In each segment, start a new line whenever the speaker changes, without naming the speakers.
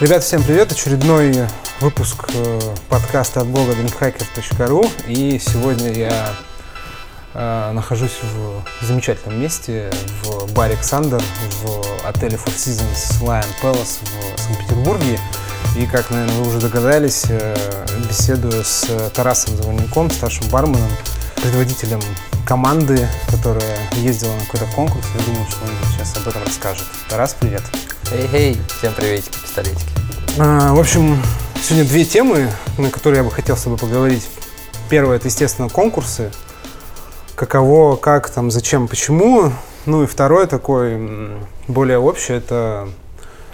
Ребята, всем привет! Очередной выпуск э, подкаста от блога drinkhacker.ru И сегодня я э, нахожусь в замечательном месте, в баре «Александр», в отеле Four Seasons Lion Palace в Санкт-Петербурге. И, как, наверное, вы уже догадались, э, беседую с Тарасом Завальником, старшим барменом, предводителем команды, которая ездила на какой-то конкурс. Я думаю, что он сейчас об этом расскажет. Тарас, привет!
Эй-эй, всем приветики, пистолетики.
А, в общем, сегодня две темы, на которые я бы хотел с тобой поговорить. Первое, это, естественно, конкурсы. Каково, как, там, зачем, почему. Ну и второе, такой более общее, это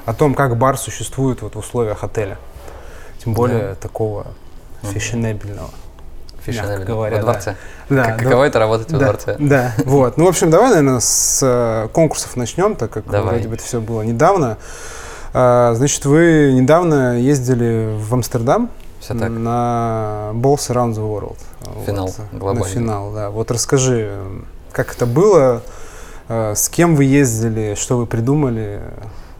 о том, как бар существует вот в условиях отеля. Тем более
Да.
такого фешенебельного.
Фешенебельно.
говоря,
Во дворце.
Да,
Как-
да.
Каково это работать во
Да,
дворце?
Да, вот. Ну, в общем, давай, наверное, с э, конкурсов начнем, так как
Давай.
вроде бы это все было недавно. А, значит, вы недавно ездили в Амстердам
Все так.
на Balls Around the World.
Финал
Вот, На
глобальный.
финал, да. Вот расскажи, как это было, э, с кем вы ездили, что вы придумали?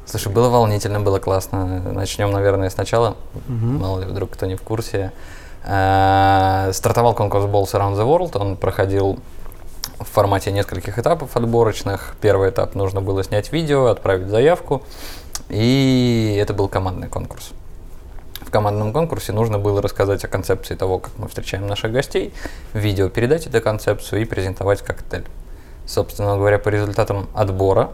Слушай, было волнительно, было классно. Начнем, наверное, сначала.
Мгм.
Мало ли, вдруг кто не в курсе. Э, Стартовал конкурс Balls Around the World. Он проходил в формате нескольких этапов отборочных. Первый этап нужно было снять видео, отправить заявку. И это был командный конкурс. В командном конкурсе нужно было рассказать о концепции того, как мы встречаем наших гостей, видео передать эту концепцию и презентовать коктейль. Собственно говоря, по результатам отбора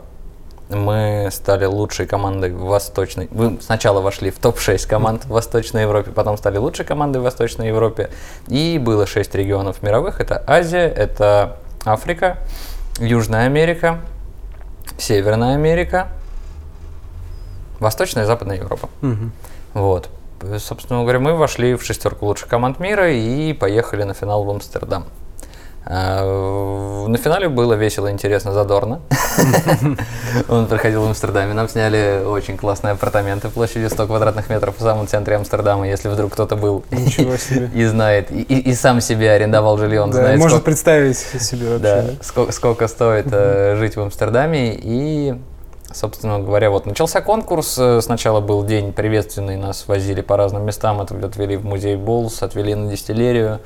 мы стали лучшей командой в Восточной. Мы сначала вошли в топ-6 команд в Восточной Европе, потом стали лучшей командой в Восточной Европе. И было 6 регионов мировых. Это Азия, это Африка, Южная Америка, Северная Америка, Восточная и Западная Европа.
Мгм.
Вот. Собственно говоря, мы вошли в шестерку лучших команд мира и поехали на финал в Амстердам. А, На финале было весело, интересно, задорно. Он проходил в Амстердаме. Нам сняли очень классные апартаменты площадью 100 квадратных метров в самом центре Амстердама. Если вдруг кто-то был и знает, и, сам себе арендовал жилье, он знает,
может представить себе вообще.
сколько, стоит э, жить в Амстердаме. И, собственно говоря, вот начался конкурс. Э, Сначала был день приветственный, нас возили по разным местам, отв- отвели в музей Болс, отвели на дистиллерию.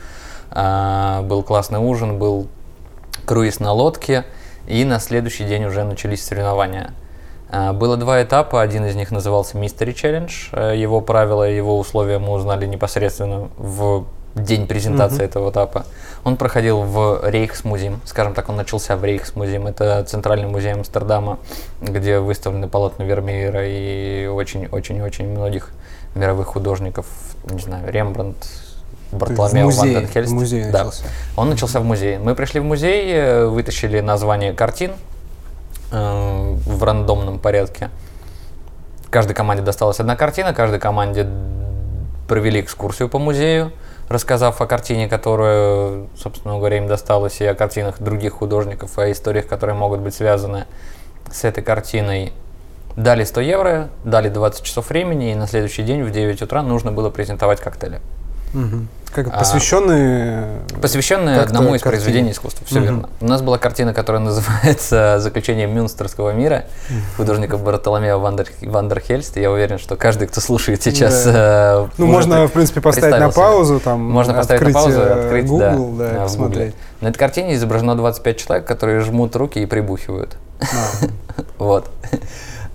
А, Был классный ужин, был круиз на лодке. И на следующий день уже начались соревнования. А, Было два этапа, один из них назывался Mystery Challenge. Э, Его правила, его условия мы узнали непосредственно в день презентации
Мгм.
этого этапа. Он проходил в Рейхсмузеум, скажем так, он начался в Рейхсмузеум. Это центральный музей Амстердама, где выставлены полотна Вермеера и очень-очень-очень многих мировых художников, не знаю, Рембрандт, Бартоломео Ван Хельст.
в музее
Да.
начался.
Он начался в музее. Мы пришли в музей, э, вытащили название картин э, в рандомном порядке. Каждой команде досталась одна картина, каждой команде провели экскурсию по музею, рассказав о картине, которая, собственно говоря, им досталась, и о картинах других художников, о историях, которые могут быть связаны с этой картиной. Дали 100 евро, дали 20 часов времени, и на следующий день в 9 утра нужно было презентовать коктейли.
Как
А,
посвященные Как-то
одному из
картине.
произведений искусства, все
Мгм.
верно. У нас была картина, которая называется «Заключение Мюнстерского мира» художника Бартоломео Вандер, Вандерхельст. Я уверен, что каждый, кто слушает сейчас... э,
Ну, можно, в принципе, поставить на паузу, там,
Можно поставить на паузу,
э,
открыть,
Google,
да,
да,
да,
посмотреть.
На этой картине изображено 25 человек, которые жмут руки и прибухивают.
А,
Вот.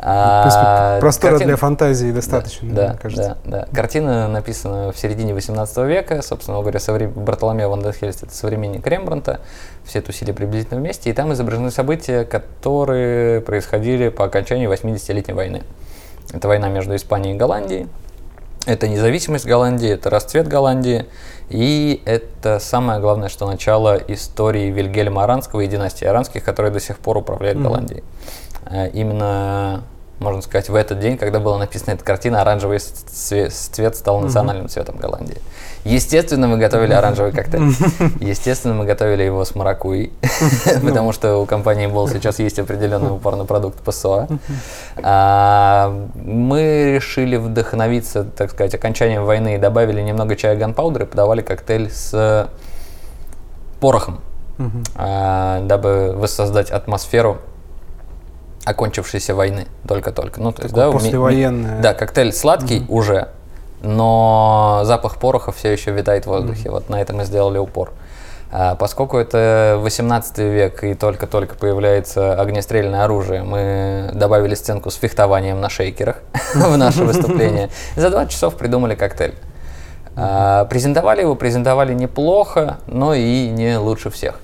А,
простора
картина-
для фантазии достаточно,
да,
мне кажется.
Да, да. Картина написана в середине 18 века, собственно говоря, совре... Бартоломео Ван ден Хельст это современник Рембранта, все тусили приблизительно вместе, и там изображены события, которые происходили по окончании 80-летней войны. Это война между Испанией и Голландией, это независимость Голландии, это расцвет Голландии, и это самое главное, что начало истории Вильгельма Аранского и династии Аранских, которая до сих пор управляет
Мгм.
Голландией. Э, Именно, можно сказать, в этот день, когда была написана эта картина, оранжевый цве- цвет стал национальным цветом Голландии. Естественно, мы готовили оранжевый коктейль. Естественно, мы готовили его с маракуйей, потому что у компании Бол сейчас есть определенный упор на продукт ПСО. А, Мы решили вдохновиться, так сказать, окончанием войны и добавили немного чая ганпаудера и подавали коктейль с порохом, а, дабы воссоздать атмосферу окончившейся войны только-только. Ну, то есть, да, у ми-. Да, коктейль сладкий уже, но запах пороха все еще витает в воздухе. Вот на это мы сделали упор. А, поскольку это 18 век и только-только появляется огнестрельное оружие, мы добавили сценку с фехтованием на шейкерах в наше выступление. За 20 часов придумали коктейль. А, презентовали его, презентовали неплохо, но и не лучше всех.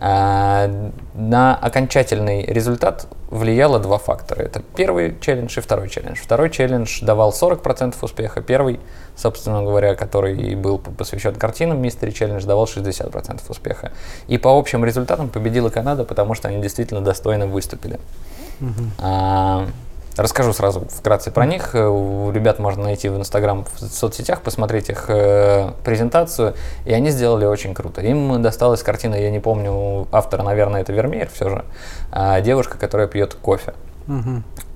А, на окончательный результат влияло два фактора. Это первый челлендж и второй челлендж. Второй челлендж давал 40% успеха. Первый, собственно говоря, который был посвящен картинам, Мистери Челлендж давал 60% успеха. И по общим результатам победила Канада, потому что они действительно достойно выступили. А, Расскажу сразу вкратце про них. Э, У ребят можно найти в Инстаграм, в соцсетях, посмотреть их э, презентацию. И они сделали очень круто. Им досталась картина, я не помню автора, наверное, это Вермеер все же. а, девушка, которая пьет кофе.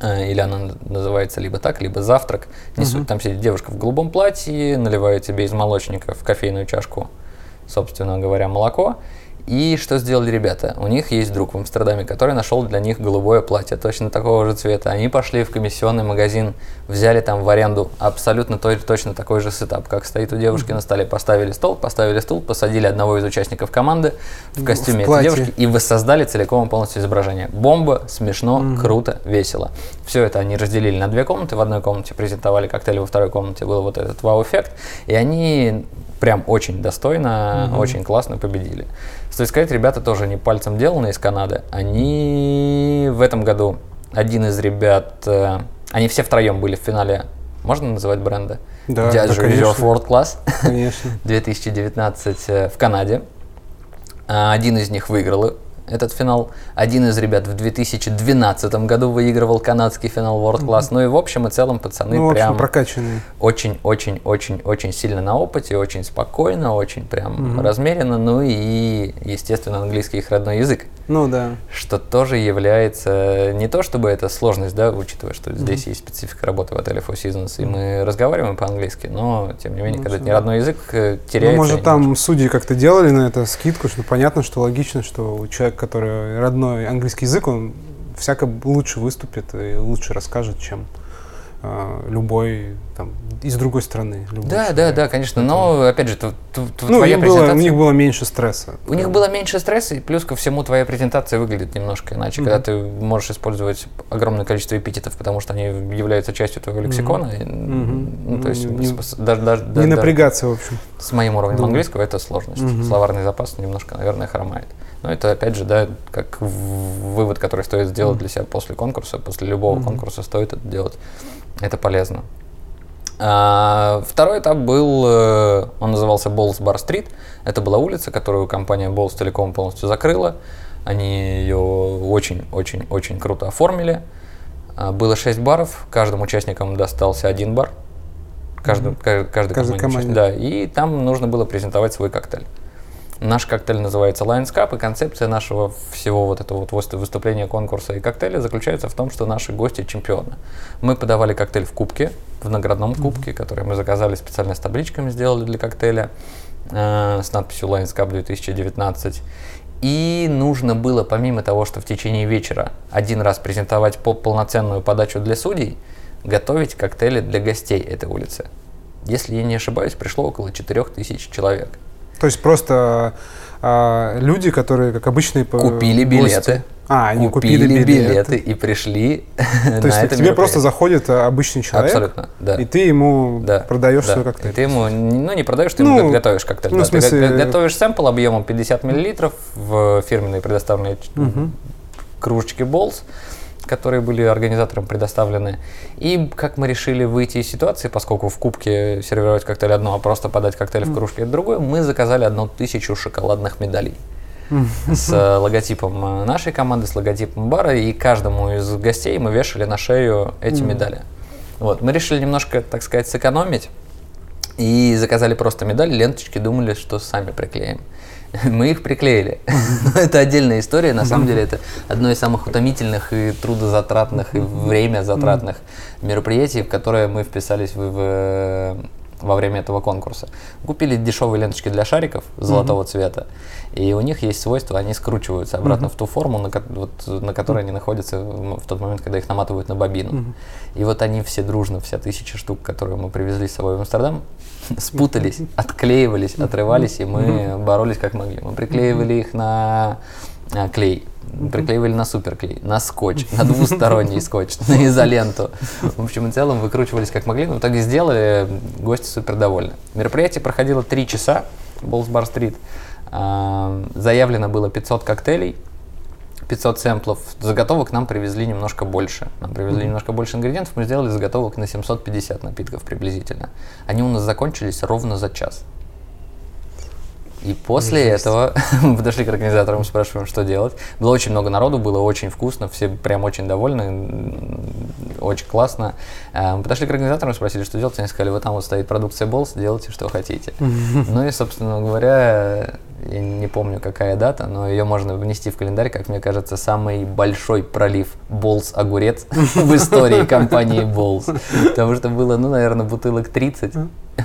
Э, Или она называется либо так, либо завтрак. Не суть. Там сидит девушка в голубом платье, наливает тебе из молочника в кофейную чашку, собственно говоря, молоко. И что сделали ребята? У них есть друг в Амстердаме, который нашел для них голубое платье, точно такого же цвета. Они пошли в комиссионный магазин, взяли там в аренду абсолютно той- точно такой же сетап, как стоит у девушки на столе. Поставили стол, поставили стул, посадили одного из участников команды в костюме этой
платье.
девушки и воссоздали целиком и полностью изображение. Бомба, смешно, круто, весело. Все это они разделили на две комнаты. В одной комнате презентовали коктейль, во второй комнате был вот этот вау-эффект. И они прям очень достойно, очень классно победили. Стоит сказать, ребята тоже не пальцем деланы из Канады. Они в этом году, один из ребят, э, они все втроем были в финале, можно называть бренда?
Да,
Jazz
да,
Reserve. World Class.
Конечно.
2019 э, в Канаде. А, Один из них выиграл этот финал. Один из ребят в 2012 году выигрывал канадский финал World Class. Ну и в общем и целом пацаны
Ну,
прям
прокачанные.
очень-очень-очень-очень сильно на опыте, очень спокойно, очень прям размеренно. Ну и, естественно, английский их родной язык.
Ну да.
Что тоже является не то, чтобы это сложность, да, учитывая, что здесь есть специфика работы в отеле Four Seasons, и мы разговариваем по-английски, но тем не менее,
Ну,
когда это не родной язык, э,
Ну,
теряется.
может, там
немножко.
судьи как-то делали на это скидку, что понятно, что логично, что у человека, который родной английский язык, он всяко лучше выступит и лучше расскажет, чем любой там из другой страны. любой
Да, да,
человек.
да, конечно. Но опять же, тв- тв-
Ну,
твоя
им было, у
презентация.
них было меньше стресса.
У них было меньше стресса, и плюс ко всему твоя презентация выглядит немножко иначе, когда ты можешь использовать огромное количество эпитетов, потому что они являются частью твоего лексикона.
Мгм.
Ну, то есть
не-
с- даже, даже,
Не
даже-
напрягаться, в общем.
с моим уровнем
Думаю.
английского это сложность.
Мгм.
Словарный запас немножко, наверное, хромает. Но это, опять же, да, как вывод, который стоит сделать для себя после конкурса. После любого конкурса стоит это делать. Это полезно. А, второй этап был, э, он назывался Balls Bar Street. Это была улица, которую компания Balls Telecom полностью закрыла. Они ее очень-очень-очень круто оформили. А, Было 6 баров, каждым участникам достался один бар. Каждому, ка- каждой
Каждой
команде,
команде.
Да, и там нужно было презентовать свой коктейль. Наш коктейль называется Lions Cup, и концепция нашего всего вот этого вот выступ- выступления, конкурса и коктейля заключается в том, что наши гости чемпионы. Мы подавали коктейль в кубке, в наградном кубке, который мы заказали специально с табличками, сделали для коктейля э, с надписью Lions Cup 2019. И нужно было, помимо того, что в течение вечера один раз презентовать по- полноценную подачу для судей, готовить коктейли для гостей этой улицы. Если я не ошибаюсь, пришло около 4000 человек.
То есть просто а, люди, которые, как обычные
Купили
гости.
билеты.
А, они
купили,
купили,
билеты. и пришли
То
на
есть
это
к тебе просто заходит а, обычный человек,
Абсолютно, да.
и ты ему
Да,
продаешь
да.
свой
И
коктейль.
ты ему, ну не продаешь, ты
Ну,
ему го- готовишь коктейль.
ну,
да.
смысле-
Ты го- готовишь сэмпл объемом 50 мл в фирменные предоставленные ч- кружечки Balls, которые были организаторам предоставлены. И как мы решили выйти из ситуации, поскольку в кубке сервировать коктейль одно, а просто подать коктейль в кружке это другое, мы заказали одну тысячу шоколадных медалей с э, логотипом э, нашей команды, с логотипом бара, и каждому из гостей мы вешали на шею эти медали. Вот, мы решили немножко, так сказать, сэкономить и заказали просто медали, ленточки, думали, что сами приклеим. Мы их приклеили. Но это отдельная история. На самом деле это одно из самых утомительных и трудозатратных, и время затратных мероприятий, в которое мы вписались в, в во время этого конкурса. Купили дешевые ленточки для шариков золотого mm-hmm. цвета, и у них есть свойство, они скручиваются обратно mm-hmm. в ту форму, на, вот, на которой mm-hmm. они находятся в тот момент, когда их наматывают на бобину. Mm-hmm. И вот они все дружно, вся тысяча штук, которые мы привезли с собой в Амстердам, спутались, отклеивались, отрывались, и мы боролись как могли. Мы приклеивали их на а, клей, приклеивали на суперклей, на скотч, на двусторонний скотч, на изоленту. В общем и целом выкручивались как могли, но в итоге сделали, гости супер довольны. Мероприятие проходило три часа, Balls Bar Street. А, заявлено было 500 коктейлей, 500 сэмплов. Заготовок нам привезли немножко больше. Нам привезли mm-hmm. немножко больше ингредиентов, мы сделали заготовок на 750 напитков приблизительно. Они у нас закончились ровно за час. И после Жесть. этого мы подошли к организаторам, спрашиваем, что делать. Было очень много народу, было очень вкусно, все прям очень довольны, очень классно. Э, мы подошли к организаторам, спросили, что делать. Они сказали, вот там вот стоит продукция Balls, делайте, что хотите. Ну и, собственно говоря, я не помню, какая дата, но ее можно внести в календарь, как мне кажется, самый большой пролив Balls огурец в истории компании Balls. Потому что было, ну, наверное, бутылок 30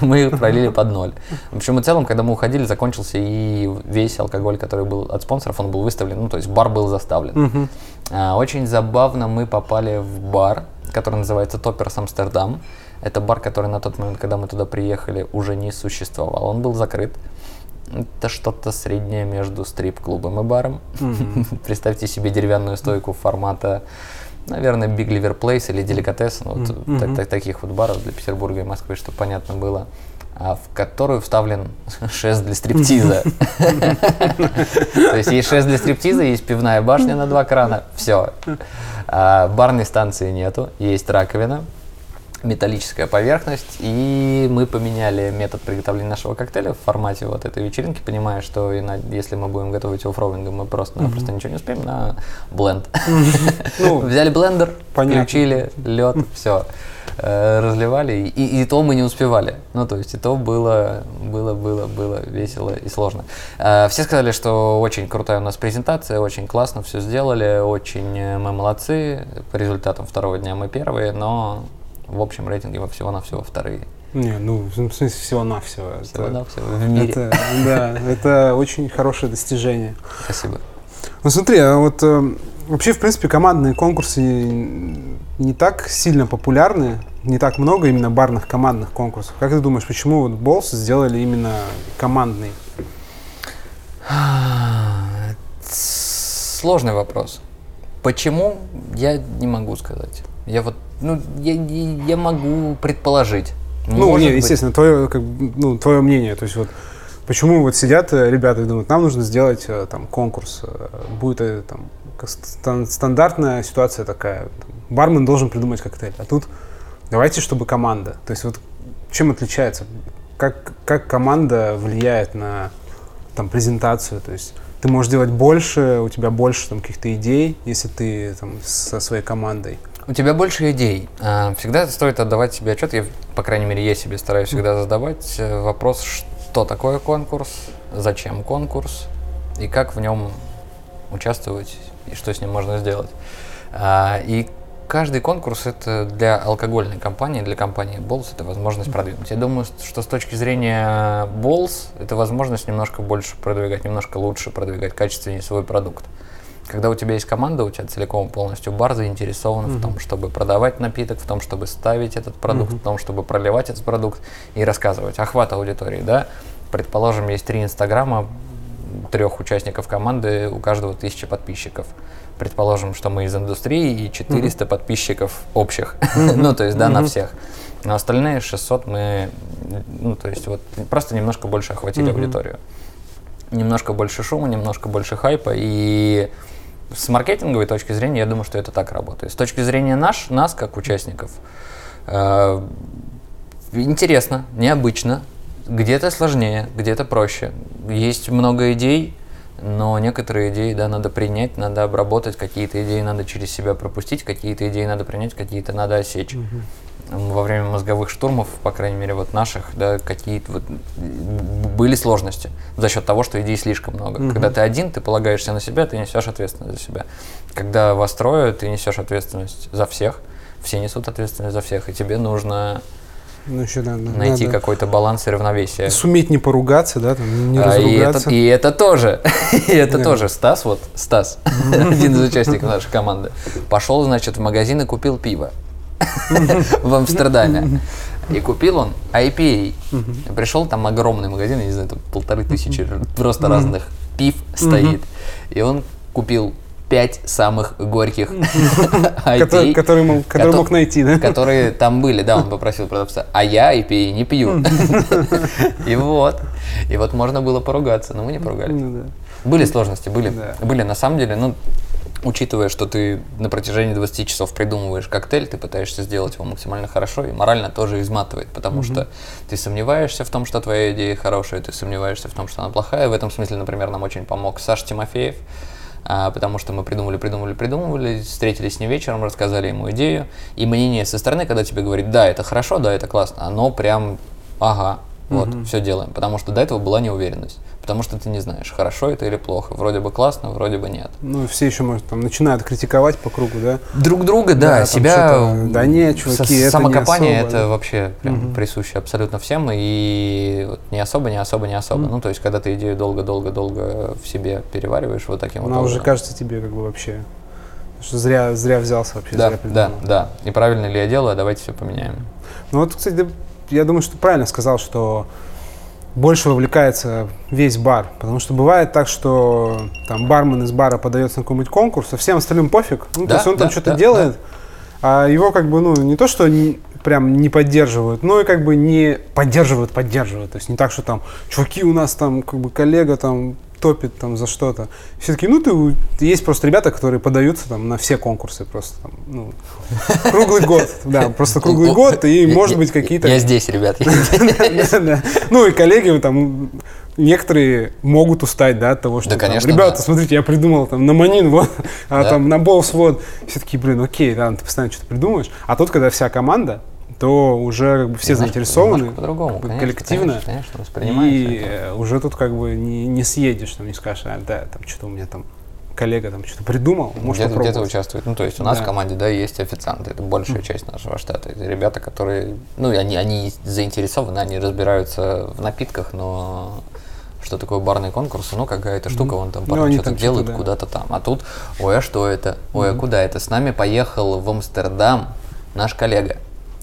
мы их пролили под ноль. В общем и целом, когда мы уходили, закончился и весь алкоголь, который был от спонсоров, он был выставлен, ну, то есть бар был заставлен. А, очень забавно мы попали в бар, который называется Топперс Амстердам. Это бар, который на тот момент, когда мы туда приехали, уже не существовал. Он был закрыт. Это что-то среднее между стрип-клубом и баром. Mm-hmm. Представьте себе деревянную стойку формата наверное, Big Liver Place или Деликатес, ну, вот, mm-hmm. так, так, таких вот баров для Петербурга и Москвы, чтобы понятно было, а, в которую вставлен шест для стриптиза. То есть есть шест для стриптиза, есть пивная башня на два крана, все. А, барной станции нету, есть раковина, металлическая поверхность, и мы поменяли метод приготовления нашего коктейля в формате вот этой вечеринки, понимая, что если мы будем готовить его фроуингом, мы просто-напросто mm-hmm. ничего не успеем на бленд. Ну, Взяли блендер, включили лед, все э, разливали, и, и то мы не успевали. Ну, то есть, и то было, было, было, было весело и сложно. Э, все сказали, что очень крутая у нас презентация, очень классно все сделали, очень э, мы молодцы. По результатам второго дня мы первые, но в общем рейтинге во всего-навсего вторые.
Не, ну, в смысле, всего-навсего.
Всего-навсего в мире.
Это, да, это очень хорошее достижение.
Спасибо.
Ну, смотри, а вот э, вообще, в принципе, командные конкурсы не так сильно популярны, не так много именно барных командных конкурсов. Как ты думаешь, почему вот Balls сделали именно командный?
Сложный вопрос. Почему, я не могу сказать. Я вот ну, я, я могу предположить.
Ну, Может не, быть. естественно, твое, как, ну, твое мнение. То есть вот почему вот сидят э, ребята и думают, нам нужно сделать э, там конкурс, э, будет там стандартная ситуация такая, там, бармен должен придумать коктейль, а тут давайте, чтобы команда. То есть вот чем отличается, как как команда влияет на там презентацию, то есть ты можешь делать больше, у тебя больше там каких-то идей, если ты там со своей командой.
У тебя больше идей. А, всегда стоит отдавать себе отчет. Я, по крайней мере, я себе стараюсь всегда задавать э, вопрос, что такое конкурс, зачем конкурс и как в нем участвовать и что с ним можно сделать. А, и каждый конкурс это для алкогольной компании, для компании Balls это возможность продвинуть. Я думаю, что с точки зрения Balls это возможность немножко больше продвигать, немножко лучше продвигать, качественнее свой продукт. Когда у тебя есть команда, у тебя целиком полностью бар заинтересован mm-hmm. в том, чтобы продавать напиток, в том, чтобы ставить этот продукт, mm-hmm. в том, чтобы проливать этот продукт и рассказывать. Охват аудитории, да? Предположим, есть три инстаграма, трех участников команды, у каждого тысяча подписчиков. Предположим, что мы из индустрии и 400 mm-hmm. подписчиков общих. Mm-hmm. ну, то есть, да, mm-hmm. на всех. Но остальные 600 мы, ну, то есть, вот просто немножко больше охватили mm-hmm. аудиторию. Немножко больше шума, немножко больше хайпа и с маркетинговой точки зрения, я думаю, что это так работает. С точки зрения наш, нас, как участников, э, интересно, необычно, где-то сложнее, где-то проще. Есть много идей, но некоторые идеи, да, надо принять, надо обработать, какие-то идеи надо через себя пропустить, какие-то идеи надо принять, какие-то надо осечь. Mm-hmm во время мозговых штурмов, по крайней мере, вот наших, да, какие-то вот были сложности за счет того, что идей слишком много. Mm-hmm. Когда ты один, ты полагаешься на себя, ты несешь ответственность за себя. Когда вас трое, ты несешь ответственность за всех, все несут ответственность за всех, и тебе нужно
Ну, еще надо,
найти
надо
какой-то баланс и равновесие.
суметь не поругаться, да, там, не
А, и, это,
разругаться.
и это тоже, и это
Да.
тоже Стас, вот Стас, один из участников нашей команды, пошел, значит, в магазин и купил пиво в Амстердаме. И купил он IPA. Пришел, там огромный магазин, я не знаю, там полторы тысячи просто разных пив стоит. И он купил пять самых горьких IPA,
который, мог, найти, да?
которые там были, да, он попросил продавца, а я IPA не пью. И вот, и вот можно было поругаться, но мы не поругались.
Ну.
Были сложности, были. Были, на самом деле, ну, учитывая, что ты на протяжении 20 часов придумываешь коктейль, ты пытаешься сделать его максимально хорошо, и морально тоже изматывает, потому что ты сомневаешься в том, что твоя идея хорошая, ты сомневаешься в том, что она плохая. В этом смысле, например, нам очень помог Саш Тимофеев, а, потому что мы придумали, придумали, придумывали, встретились с ним вечером, рассказали ему идею, и мнение со стороны, когда тебе говорит, да, это хорошо, да, это классно, оно прям, ага, вот, все делаем, потому что до этого была неуверенность, потому что ты не знаешь, хорошо это или плохо, вроде бы классно, вроде бы нет.
Ну, все еще, может, там, начинают критиковать по кругу, да?
Друг друга, да,
Да,
себя...
да нет, чуваки, это не
Самокопание
особо,
это
да.
вообще прям присуще абсолютно всем, и вот не особо, не особо, не особо. Ну, то есть, когда ты идею долго-долго-долго в себе перевариваешь вот таким вот
Она уже кажется тебе как бы вообще, что зря, зря взялся вообще,
Да,
зря
да,
придумал.
да. И правильно ли я делаю, давайте все поменяем.
Ну вот, кстати, да, я думаю, что правильно сказал, что больше вовлекается весь бар. Потому что бывает так, что там бармен из бара подается на какой-нибудь конкурс, а всем остальным пофиг. Ну,
Да,
то есть он там
да,
что-то
да,
делает, а его как бы, ну, не то, что не- прям не поддерживают, но и как бы не поддерживают, поддерживают. То есть не так, что там, чуваки, у нас там как бы коллега там топит там за что-то. Все таки ну ты, есть просто ребята, которые подаются там на все конкурсы просто там, ну, круглый год, да, просто круглый год, и может быть какие-то...
Я здесь, ребят.
Ну и коллеги там некоторые могут устать, да, от того, что
Да,
там,
конечно,
ребята,
да.
смотрите, я придумал там на манин вот, а
Да.
там на болс вот. Все таки блин, окей, да, ты постоянно что-то придумаешь. А тут, когда вся команда, то уже как бы все
Немножко-
заинтересованы,
по-другому,
как бы коллективно,
конечно, конечно,
и
это.
уже тут как бы не, не съедешь, там, не скажешь, а, да, там что-то у меня там коллега там что-то придумал, может
Где-то, где-то участвует. Ну, то есть у нас
Да.
в команде, да, есть официанты. Это большая часть нашего штата. Это ребята, которые, ну, и они, они заинтересованы, они разбираются в напитках, но что такое барные конкурсы, ну, какая-то штука, вон там
Ну,
парни
они
что-то
там
делают
что-то, да.
куда-то там. А тут, ой, а что это? Ой, а куда это? С нами поехал в Амстердам наш коллега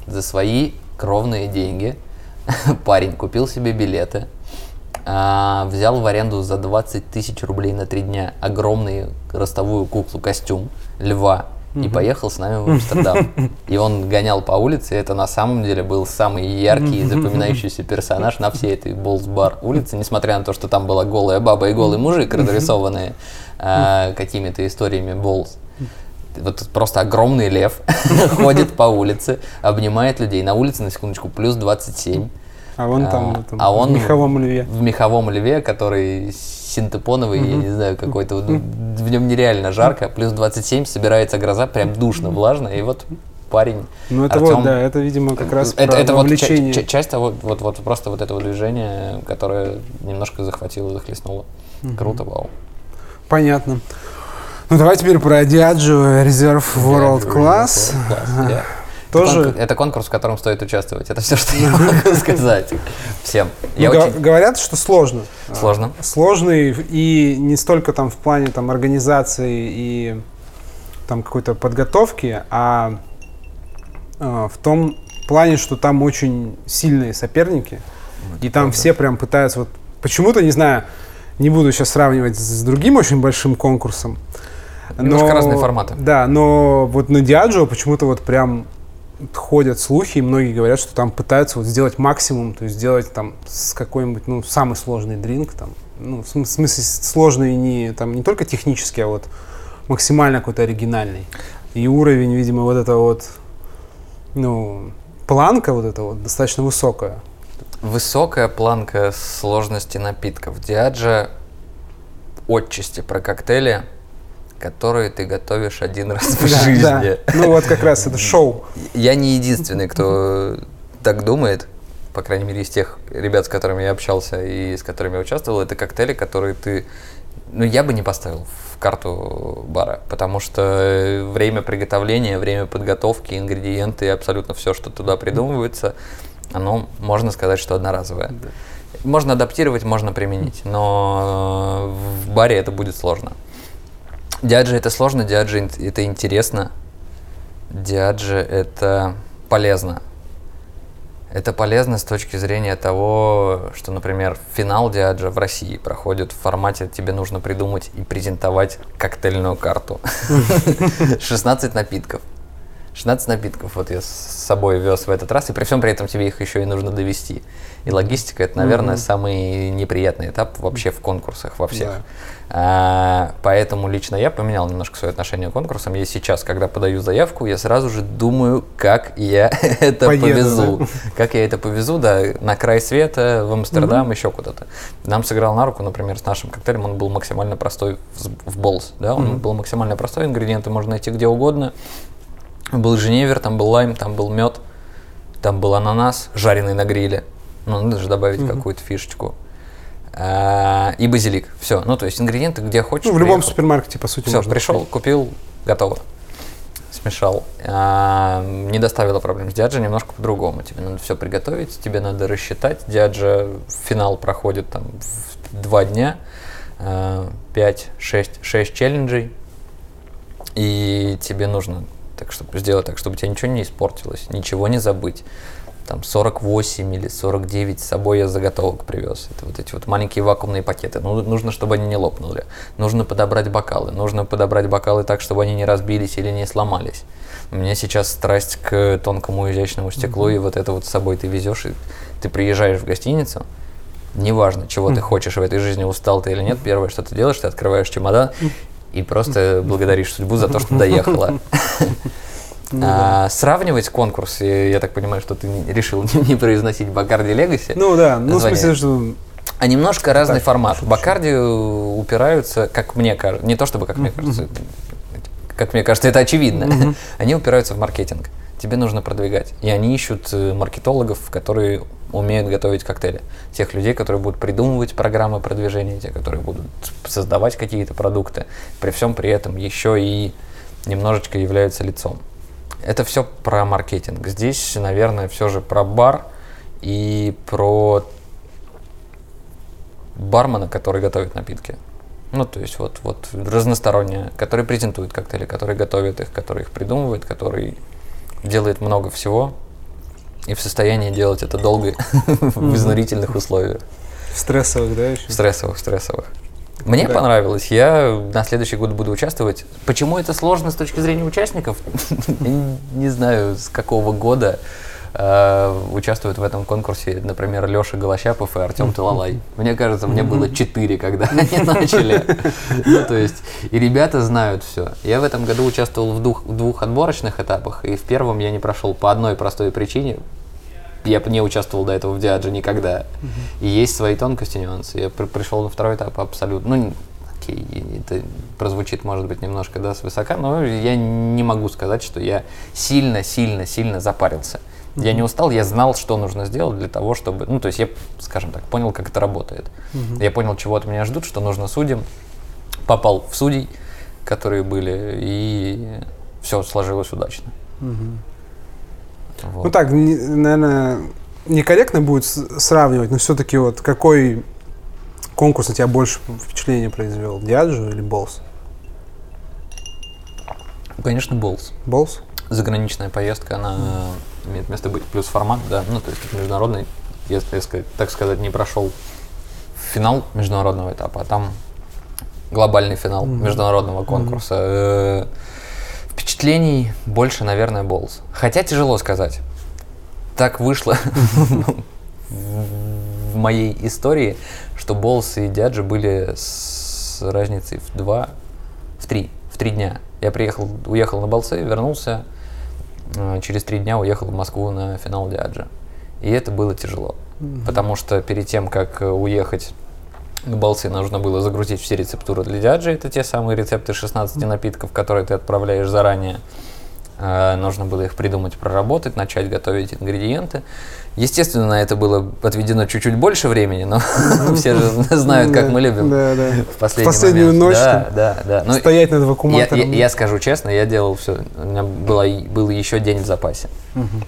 за свои кровные деньги. Парень купил себе билеты, а, взял в аренду за 20 тысяч рублей на три дня огромную ростовую куклу, костюм льва и поехал с нами в Амстердам. И он гонял по улице, и это на самом деле был самый яркий и запоминающийся персонаж на всей этой Болс-бар улице, несмотря на то, что там была голая баба и голый мужик, разрисованные а, какими-то историями Болс. Вот просто огромный лев ходит по улице, обнимает людей. На улице, на секундочку, плюс 27.
А он там,
А,
в этом,
а он
в меховом льве.
В меховом льве, который синтепоновый, я не знаю, какой-то, вот, в нем нереально жарко, плюс 27, собирается гроза, прям душно, влажно, и вот парень
Ну это
Артём-
вот, да, это, видимо, как раз
это,
про
это вот ча-
вовлечение.
ча- часть того, вот, вот просто вот этого движения, которое немножко захватило, захлестнуло. Круто, вау.
Понятно. Ну давай теперь про Diageo Reserve World Class. Тоже
Это, конкурс, это конкурс, в котором стоит участвовать. Это все, что я могу сказать всем. Я
Ну,
очень
Говорят, что сложно.
сложно.
А, Сложный и не столько там в плане там организации и там какой-то подготовки, а, а, в том плане, что там очень сильные соперники, и там все прям пытаются вот почему-то не знаю, не буду сейчас сравнивать с другим очень большим конкурсом.
Немножко разные форматы.
Да, но вот на Diageo почему-то вот прям ходят слухи, и многие говорят, что там пытаются вот сделать максимум, то есть сделать там с какой-нибудь, ну, самый сложный дринк, там, ну, в смысле сложный не, там, не только технически, а вот максимально какой-то оригинальный. И уровень, видимо, вот это вот, ну, планка вот эта вот достаточно высокая.
Высокая планка сложности напитков. Диаджа отчасти про коктейли, которые ты готовишь один раз в жизни.
да. Ну вот как раз это шоу.
Я не единственный, кто так думает, по крайней мере, из тех ребят, с которыми я общался и с которыми я участвовал, это коктейли, которые ты, ну, я бы не поставил в карту бара, потому что время приготовления, время подготовки, ингредиенты, абсолютно все, что туда придумывается, оно, можно сказать, что одноразовое. Можно адаптировать, можно применить, но в баре это будет сложно. Диаджи это сложно, диаджи это интересно, диаджи это полезно. Это полезно с точки зрения того, что, например, финал Диаджа в России проходит в формате «тебе нужно придумать и презентовать коктейльную карту». 16 напитков. 16 напитков вот я с собой вез в этот раз, и при всем при этом тебе их еще и нужно довести. И логистика это, наверное, mm-hmm. самый неприятный этап вообще в конкурсах, во всех. Да. А, поэтому лично я поменял немножко свое отношение к конкурсам. Я сейчас, когда подаю заявку, я сразу же думаю, как я это Поеду, повезу. Да? Как я это повезу, да, на край света, в Амстердам, mm-hmm. еще куда-то. Нам сыграл на руку, например, с нашим коктейлем, он был максимально простой в болс, да, он mm-hmm. был максимально простой, ингредиенты можно найти где угодно. Был женевер, там был лайм, там был мед, там был ананас, жареный на гриле. Ну, надо же добавить угу. какую-то фишечку. А, и базилик. Все. Ну, то есть ингредиенты, где хочешь.
Ну, в любом супермаркете, по сути,
Все, пришел, купить. купил, готово. Смешал. А, не доставило проблем. С Диаджи немножко по-другому. Тебе надо все приготовить, тебе надо рассчитать. Диаджа финал проходит там в два дня. 5, 6, 6 челленджей. И тебе нужно так чтобы сделать так, чтобы у тебя ничего не испортилось, ничего не забыть. Там 48 или 49 с собой я заготовок привез. Это вот эти вот маленькие вакуумные пакеты. Ну, нужно, чтобы они не лопнули. Нужно подобрать бокалы. Нужно подобрать бокалы так, чтобы они не разбились или не сломались. У меня сейчас страсть к тонкому изящному стеклу, mm-hmm. и вот это вот с собой ты везешь, и ты приезжаешь в гостиницу, неважно, чего mm-hmm. ты хочешь в этой жизни, устал ты или нет, первое, что ты делаешь, ты открываешь чемодан и просто благодаришь судьбу за то, что доехала. Ну, а, сравнивать конкурс, я так понимаю, что ты решил не произносить Бакарди Легаси.
Ну да, ну в смысле, что...
А немножко разный так, формат. Бакарди упираются, как мне кажется, не то чтобы как мне кажется, как мне кажется, это очевидно, они упираются в маркетинг. Тебе нужно продвигать. И они ищут э, маркетологов, которые умеют готовить коктейли. Тех людей, которые будут придумывать программы продвижения, те, которые будут создавать какие-то продукты. При всем при этом еще и немножечко являются лицом. Это все про маркетинг. Здесь, наверное, все же про бар и про бармена, который готовит напитки. Ну, то есть вот, вот разносторонние, который презентует коктейли, который готовит их, который их придумывает, который делает много всего и в состоянии делать это долго в изнурительных условиях.
В стрессовых, да, еще?
В стрессовых, стрессовых. Мне да. понравилось. Я на следующий год буду участвовать. Почему это сложно с точки зрения участников? Не знаю, с какого года э, участвуют в этом конкурсе, например, Леша Голощапов и Артем Талалай. Мне кажется, мне было четыре, когда они начали. Ну, то есть, и ребята знают все. Я в этом году участвовал в двух, двух отборочных этапах, и в первом я не прошел по одной простой причине я не участвовал до этого в Диадже никогда. И есть свои тонкости, нюансы. Я при, пришел на второй этап абсолютно. Ну, окей, это прозвучит, может быть, немножко да, свысока, но я не могу сказать, что я сильно, сильно, сильно запарился. Uh-huh. Я не устал, я знал, что нужно сделать для того, чтобы. Ну, то есть я, скажем так, понял, как это работает. Uh-huh. Я понял, чего от меня ждут, что нужно судьям. Попал в судей, которые были, и все сложилось удачно.
Uh-huh. Вот. Ну так, не, наверное, некорректно будет сравнивать, но все-таки вот какой конкурс на тебя больше впечатления произвел? Диаджо или Болс?
Конечно, Болс.
Болс?
Заграничная поездка, она mm. Имеет место быть. Плюс формат, да, ну то есть международный, если так сказать, не прошел финал международного этапа, а там глобальный финал mm-hmm. международного конкурса. Mm-hmm Впечатлений больше, наверное, Болс. Хотя тяжело сказать. Так вышло в моей истории, что Болс и Дяджи были с разницей в два, в три, в три дня. Я приехал, уехал на Болсы, вернулся, через три дня уехал в Москву на финал Диаджа. И это было тяжело, mm-hmm. потому что перед тем, как уехать к Балсе нужно было загрузить все рецептуры для диаджи. Это те самые рецепты 16 напитков, которые ты отправляешь заранее. Э, нужно было их придумать, проработать, начать готовить ингредиенты. Естественно, на это было отведено чуть-чуть больше времени, но все же знают, как мы любим
в последнюю ночь
да.
стоять над вакууматором.
Я скажу честно, я делал все. У меня был еще день в запасе.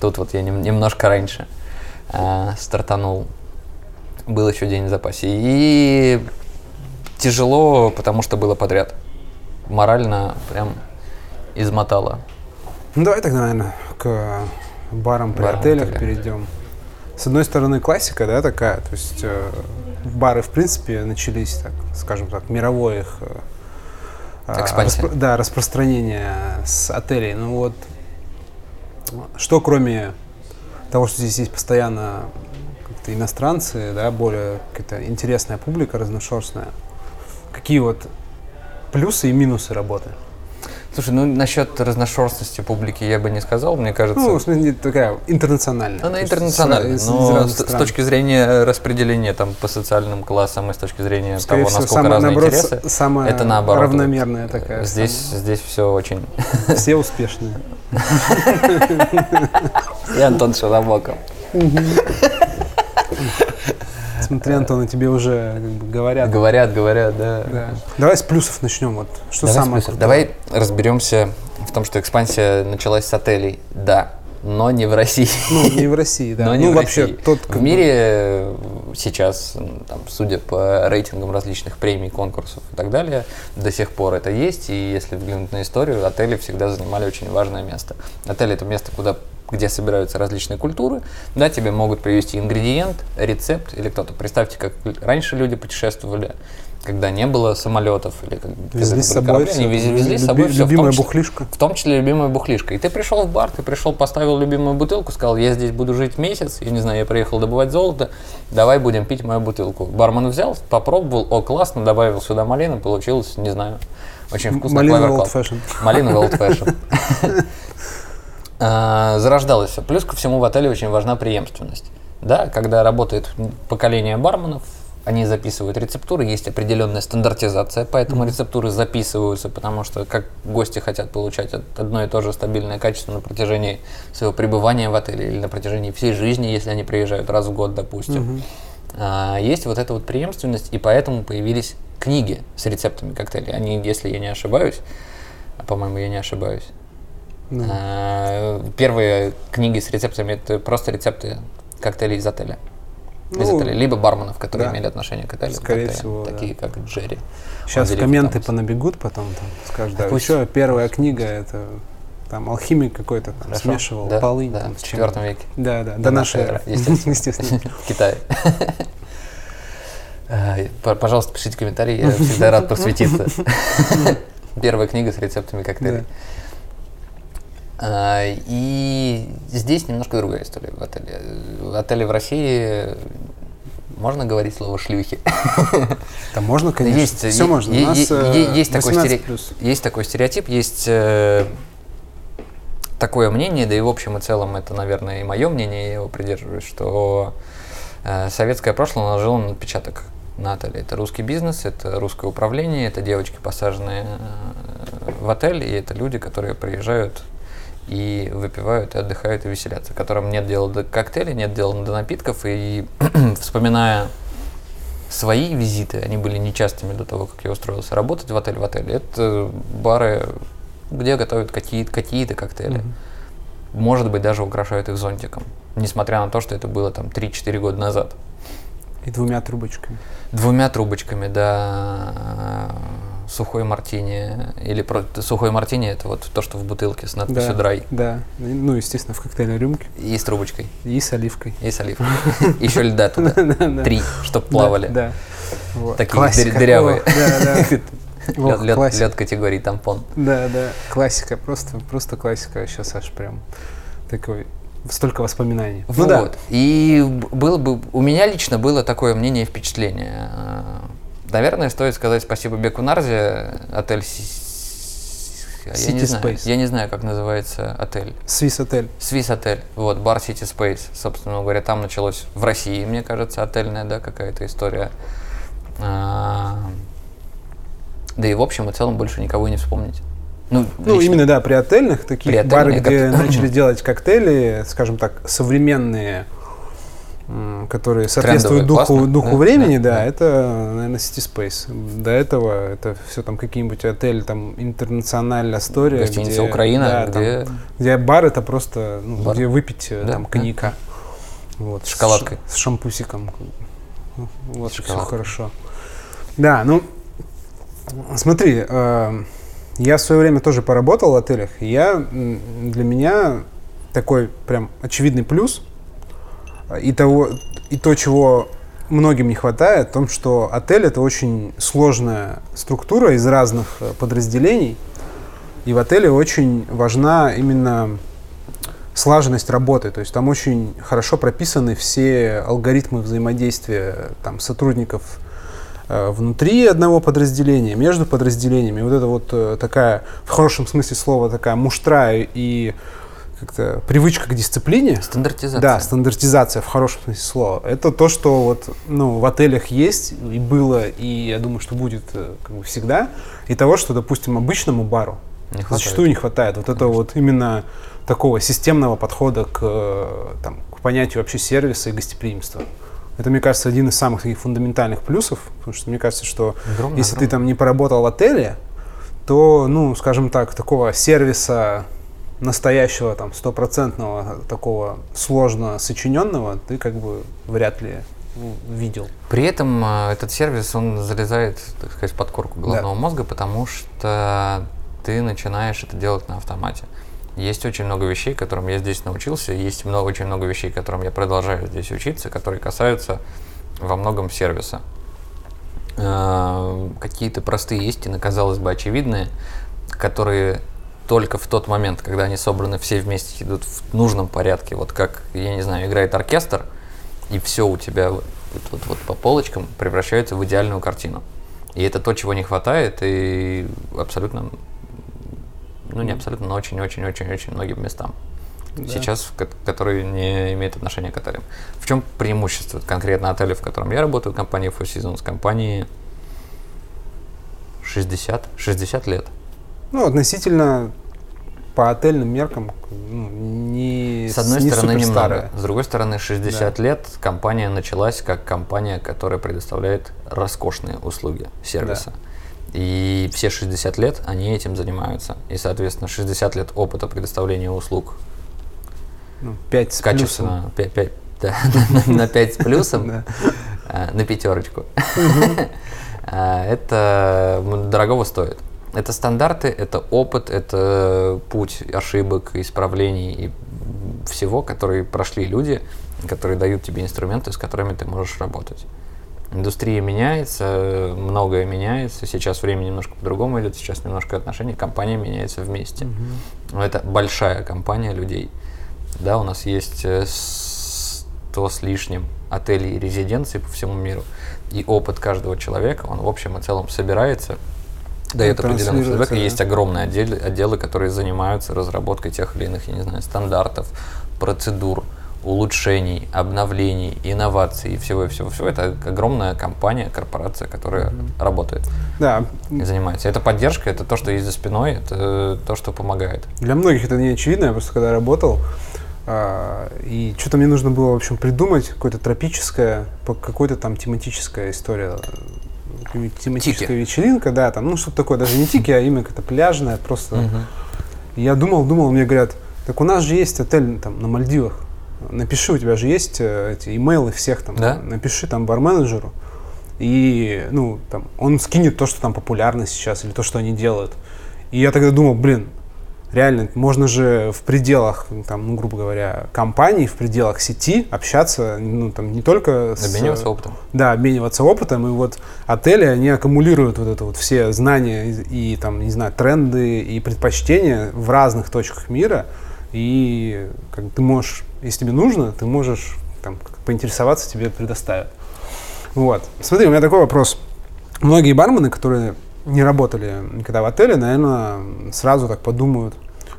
Тут вот я немножко раньше. а, стартанул. Был еще день в запасе. И тяжело, потому что было подряд. Морально прям измотало.
Ну, давай тогда, наверное, к барам при
Барам,
отелях
отеля.
перейдем. С одной стороны, классика, да, такая, то есть э, бары, в принципе, начались, так, скажем так, мировое их э, а, распро- да, распространение с отелей. Ну вот, что кроме того, что здесь есть постоянно как-то иностранцы, да, более какая-то интересная публика, разношерстная, какие вот плюсы и минусы работы?
Слушай, ну насчет разношерстности публики я бы не сказал, мне кажется.
Ну, в смысле, такая интернациональная.
Она интернациональная,
с-
но с, с точки зрения распределения там по социальным классам и с точки зрения
Скорее
того,
всего,
насколько
самая,
разные
наоборот,
интересы,
самая
это наоборот.
равномерная такая.
Здесь, здесь все очень.
самая- все успешные.
И Антон Шаробоков.
Смотри, Антон, тебе уже как бы, говорят.
Говорят, говорят, да.
Да. Давай с плюсов начнем. Вот что
Давай,
самое крутое?
Давай разберемся в том, что экспансия началась с отелей. Да, но не в России.
Ну, не в России, да.
Но не
ну,
в
вообще,
России.
тот,
в мире э, сейчас, там, судя по рейтингам различных премий, конкурсов и так далее, до сих пор это есть. И если взглянуть на историю, отели всегда занимали очень важное место. Отель это место, куда где собираются различные культуры, да, тебе могут привезти ингредиент, рецепт или кто-то. Представьте, как раньше люди путешествовали, когда не было самолетов или как,
Везли с собой
корабли,
всё.
они везли, везли с
Люби-
собой всё, в том
любимая бухлишка.
в том числе любимая бухлишка. И ты пришел в бар, ты пришел, поставил любимую бутылку, сказал, я здесь буду жить месяц, я не знаю, я приехал добывать золото, давай будем пить мою бутылку. Бармен взял, попробовал, о, классно, добавил сюда малину, получилось, не знаю, очень вкусно.
Малина Old. Fashion.
Малина Old Fashion. А, Зарождалось все. Плюс ко всему в отеле очень важна преемственность. Да, когда работает поколение барменов, они записывают рецептуры, есть определенная стандартизация, поэтому рецептуры записываются, потому что как гости хотят получать од- одно и то же стабильное качество на протяжении своего пребывания в отеле или на протяжении всей жизни, если они приезжают раз в год, допустим. А, есть вот эта вот преемственность, и поэтому появились книги с рецептами коктейлей. Они, если я не ошибаюсь, а, по-моему, я не ошибаюсь, А, Первые книги с рецептами это просто рецепты коктейлей из отеля. Из
Ну,
отеля. Либо барменов, которые
да.
имели отношение к отелю.
Скорее
коктейлям,
всего, да.
Такие как Джерри.
Сейчас комменты
Томас.
понабегут потом, там, скажут, да,
Пусть.
еще первая книга, это там алхимик какой-то там
Хорошо?
смешивал
Да,
полынь.
да,
там,
в четвертом веке.
Да, да, до,
До
нашей эры.
естественно.
Естественно.
В Китае. П- Пожалуйста, пишите комментарии, я всегда рад просветиться. Первая книга с рецептами коктейлей. А, И здесь немножко другая история в отеле. В отеле в России можно говорить слово шлюхи.
Да можно, конечно.
Есть,
Все
е-
можно.
е-
У нас
е-
э,
есть такой
18
стере-. Есть такой стереотип, есть э, такое мнение, да и в общем и целом это, наверное, и мое мнение, я его придерживаюсь, что э, советское прошлое наложило на отпечаток на отеле. Это русский бизнес, это русское управление, это девочки, посаженные э, в отель, и это люди, которые приезжают и выпивают, и отдыхают, и веселятся, которым нет дела до коктейлей, нет дела до напитков, и вспоминая свои визиты, они были нечастыми до того, как я устроился работать в отель в отеле. Это бары, где готовят какие-то какие коктейли.
Мгм.
Может быть, даже украшают их зонтиком. Несмотря на то, что это было там 3-4 года назад.
И двумя трубочками.
Двумя трубочками, да, сухой мартини. Или про- сухой мартини это вот то, что в бутылке с надписью
Да,
драй.
да. Ну, естественно, в коктейльной рюмке.
И с трубочкой.
И с оливкой.
И с оливкой. Еще льда туда.
Да.
Три, чтоб плавали.
Да.
Такие дырявые. Лед,
классика.
лед категории тампон.
Да, да. Классика. Просто, просто классика. Сейчас аж прям такой столько воспоминаний. Ну
вот.
да.
И было бы, у меня лично было такое мнение и впечатление. А, Наверное, стоит сказать спасибо Беку Нарзе, отель Си- я не
City
знаю,
Space.
я не знаю, как называется отель.
Свис отель.
Свис отель, вот, бар City Space, собственно говоря, там началось в России, мне кажется, отельная, да, какая-то история. А, Да и в общем и целом больше никого не вспомнить. Ну,
Ну,
лично.
именно, да, при отельных таких
При
бары,
отельных
где
кок-
начали делать коктейли, скажем так, современные, которые соответствуют духу,
классно,
духу
да,
времени,
да,
да,
да.
это, наверное, City Space. До этого это все там какие-нибудь отели, там, интернациональная история.
Гостиница
где,
Украина,
да, там,
где
где бар это просто, ну,
Бар.
где выпить э,
Да,
там
да.
коньяка. Вот, с
Шоколадкой.
ш- С, шампусиком. Ну, Вот, все
Шоколадка.
хорошо. Да, ну, смотри, э, я в свое время тоже поработал в отелях, и я, для меня такой прям очевидный плюс и, того, и то, чего многим не хватает, в том, что отель это очень сложная структура из разных э, подразделений, и в отеле очень важна именно слаженность работы. То есть там очень хорошо прописаны все алгоритмы взаимодействия там, сотрудников э, внутри одного подразделения, между подразделениями. Вот это вот э, такая, в хорошем смысле слова, такая муштра и как-то привычка к дисциплине.
Стандартизация.
Да, стандартизация в хорошем смысле слова. Это то, что вот ну, в отелях есть и было, и я думаю, что будет э, как бы всегда. И того, что, допустим, обычному бару
Не хватает.
зачастую не хватает. Вот это вот именно такого системного подхода к, э, там, к понятию вообще сервиса и гостеприимства. Это, мне кажется, один из самых таких фундаментальных плюсов, потому что мне кажется, что
Огромное,
если ты
огромное.
там не поработал в отеле, то, ну, скажем так, такого сервиса настоящего, там, стопроцентного, такого сложно сочиненного, ты как бы вряд ли ну, видел.
При этом э, этот сервис, он залезает, так сказать, под корку головного мозга, потому что ты начинаешь это делать на автомате. Есть очень много вещей, которым я здесь научился, есть много, очень много вещей, которым я продолжаю здесь учиться, которые касаются во многом сервиса. Э, Какие-то простые истины, казалось бы, очевидные, которые только в тот момент, когда они собраны все вместе, идут в нужном порядке, вот как, я не знаю, играет оркестр, и все у тебя вот, вот, вот по полочкам превращается в идеальную картину. И это то, чего не хватает, и абсолютно, ну не абсолютно, но очень-очень-очень-очень многим местам.
Да.
Сейчас, ко- которые не имеют отношения к отелям. В чем преимущество конкретно отеля, в котором я работаю, компании Four Seasons, компании 60, 60 лет.
Ну, относительно по отельным меркам, ну, не,
С одной
не
стороны, немного. С другой стороны, 60 лет компания началась как компания, которая предоставляет роскошные услуги сервиса. И все 60 лет они этим занимаются. И, соответственно, 60 лет опыта предоставления услуг
Ну, пять с
качественно, 5, на 5 с плюсом,
Да.
а, на пятерочку. А, Это м, дорогого стоит. Это стандарты, это опыт, это путь ошибок, исправлений и всего, которые прошли люди, которые дают тебе инструменты, с которыми ты можешь работать. Индустрия меняется, многое меняется. Сейчас время немножко по-другому идет, сейчас немножко отношения, компания меняется вместе. Но это большая компания людей. Да, у нас есть э, 100 с лишним отелей и резиденций по всему миру. И опыт каждого человека, он в общем и целом собирается, дает определенный
транслируется,
фидбэк. И
да.
есть огромные отделы, отделы, которые занимаются разработкой тех или иных, я не знаю, стандартов, процедур, улучшений, обновлений, инноваций и всего и всего всего. Это огромная компания, корпорация, которая работает
Да,
и занимается. Это поддержка, это то, что есть за спиной, это то, что помогает.
для многих это не очевидно. Я просто когда работал, а, и что-то мне нужно было, в общем, придумать какое-то тропическое, какой-то там тематическая история. Э, Тематическая
Тики.
вечеринка, да, там, ну, что-то такое, даже не тики, а именно какая-то пляжная, просто Я думал, думал, мне говорят, так у нас же есть отель там на Мальдивах. Напиши, у тебя же есть э, эти имейлы всех там.
Да?
Напиши там барменеджеру. И, ну, там, он скинет то, что там популярно сейчас, или то, что они делают. И я тогда думал, блин, реально, можно же в пределах, там, ну, грубо говоря, компании, в пределах сети общаться, ну, там, не только с...
Обмениваться опытом.
Да, обмениваться опытом. И вот отели, они аккумулируют вот это вот все знания и, и, там, не знаю, тренды и предпочтения в разных точках мира. И как ты можешь, если тебе нужно, ты можешь там, поинтересоваться, тебе предоставят. Вот. Смотри, у меня такой вопрос. Многие бармены, которые не работали никогда в отеле, наверное, сразу так подумают,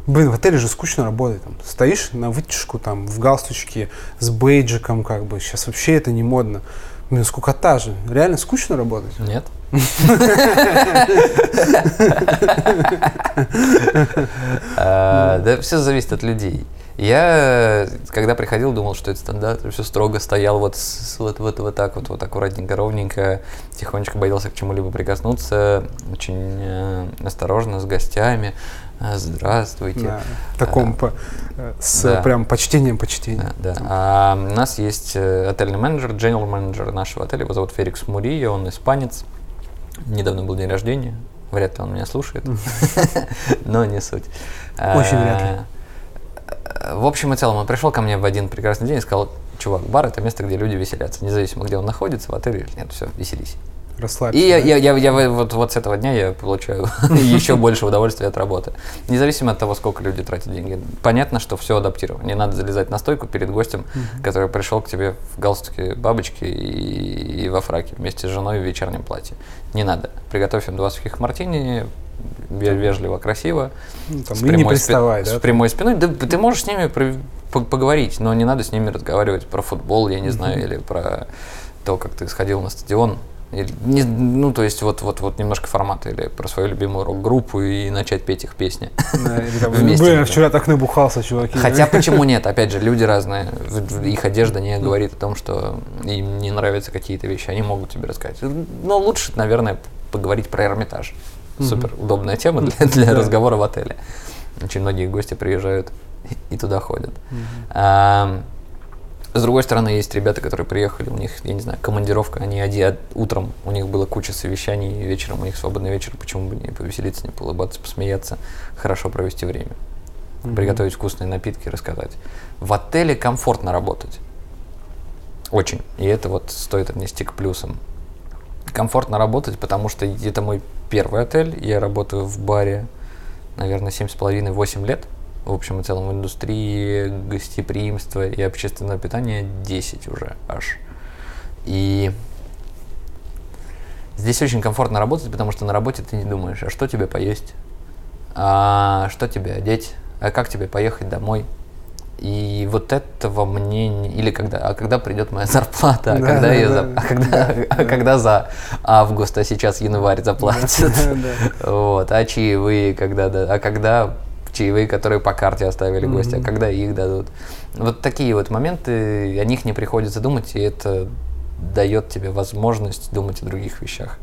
блин, в отеле же скучно работать. Там, стоишь на вытяжку, там, в галстучке, с бейджиком, как бы, сейчас вообще это не модно. Блин, скукота же. Реально скучно работать?
Нет? А, Да все зависит от людей. Я, когда приходил, думал, что это стандарт, все строго стоял вот, вот, вот, вот так вот, вот аккуратненько, ровненько, тихонечко боялся к чему-либо прикоснуться, очень э, осторожно с гостями. «А, здравствуйте. Да,
таком а, по, с да. прям почтением почтением.
Да, да. А у нас есть э, отельный менеджер, general менеджер нашего отеля, его зовут Ферикс Мурия, он испанец. Недавно был день рождения, вряд ли он меня слушает, но не суть.
Очень вряд ли.
В общем и целом, он пришел ко мне в один прекрасный день и сказал, чувак, бар это место, где люди веселятся, независимо, где он находится, в отеле или нет, все, веселись.
Расслабься.
И да? я, я, я, я вот, вот с этого дня я получаю еще больше удовольствия от работы. Независимо от того, сколько люди тратят деньги. Понятно, что все адаптировано. Не надо залезать на стойку перед гостем, который пришел к тебе в галстуке бабочки и, и во фраке вместе с женой в вечернем платье. Не надо. Приготовь им два сухих мартини, вежливо, красиво.
Ну, там, с, прямой, не приставай,
спи- да, с прямой спиной. Да, ты можешь с ними при- поговорить, но не надо с ними разговаривать про футбол, я не знаю, или про то, как ты сходил на стадион. Или, не, ну, то есть вот, вот, вот немножко формата, или про свою любимую рок-группу и начать петь их песни.
Да, или там, Вместе. Блин, вчера так набухался, чуваки.
Хотя почему нет? Опять же, люди разные. Их одежда не говорит о том, что им не нравятся какие-то вещи. Они могут тебе рассказать. Но лучше, наверное, поговорить про Эрмитаж супер удобная тема для, для разговора в отеле. Очень многие гости приезжают и туда ходят. А, с другой стороны, есть ребята, которые приехали, у них, я не знаю, командировка, они один, утром у них была куча совещаний, вечером у них свободный вечер, почему бы не повеселиться, не улыбаться, посмеяться, хорошо провести время, mm-hmm. приготовить вкусные напитки, рассказать. В отеле комфортно работать. Очень. И это вот стоит отнести к плюсам комфортно работать, потому что это мой первый отель. Я работаю в баре, наверное, 7,5-8 лет. В общем и целом в индустрии гостеприимства и общественного питания 10 уже аж. И здесь очень комфортно работать, потому что на работе ты не думаешь, а что тебе поесть, а что тебе одеть, а как тебе поехать домой, и вот этого мне или когда, а когда придет моя зарплата, а да, когда да, ее, да, а когда, да, а когда за август, а сейчас январь заплатят, вот, а чаевые когда, да, а когда чаевые, которые по карте оставили гости, а когда их дадут. Вот такие вот моменты, о них не приходится думать, и это дает тебе возможность думать о других вещах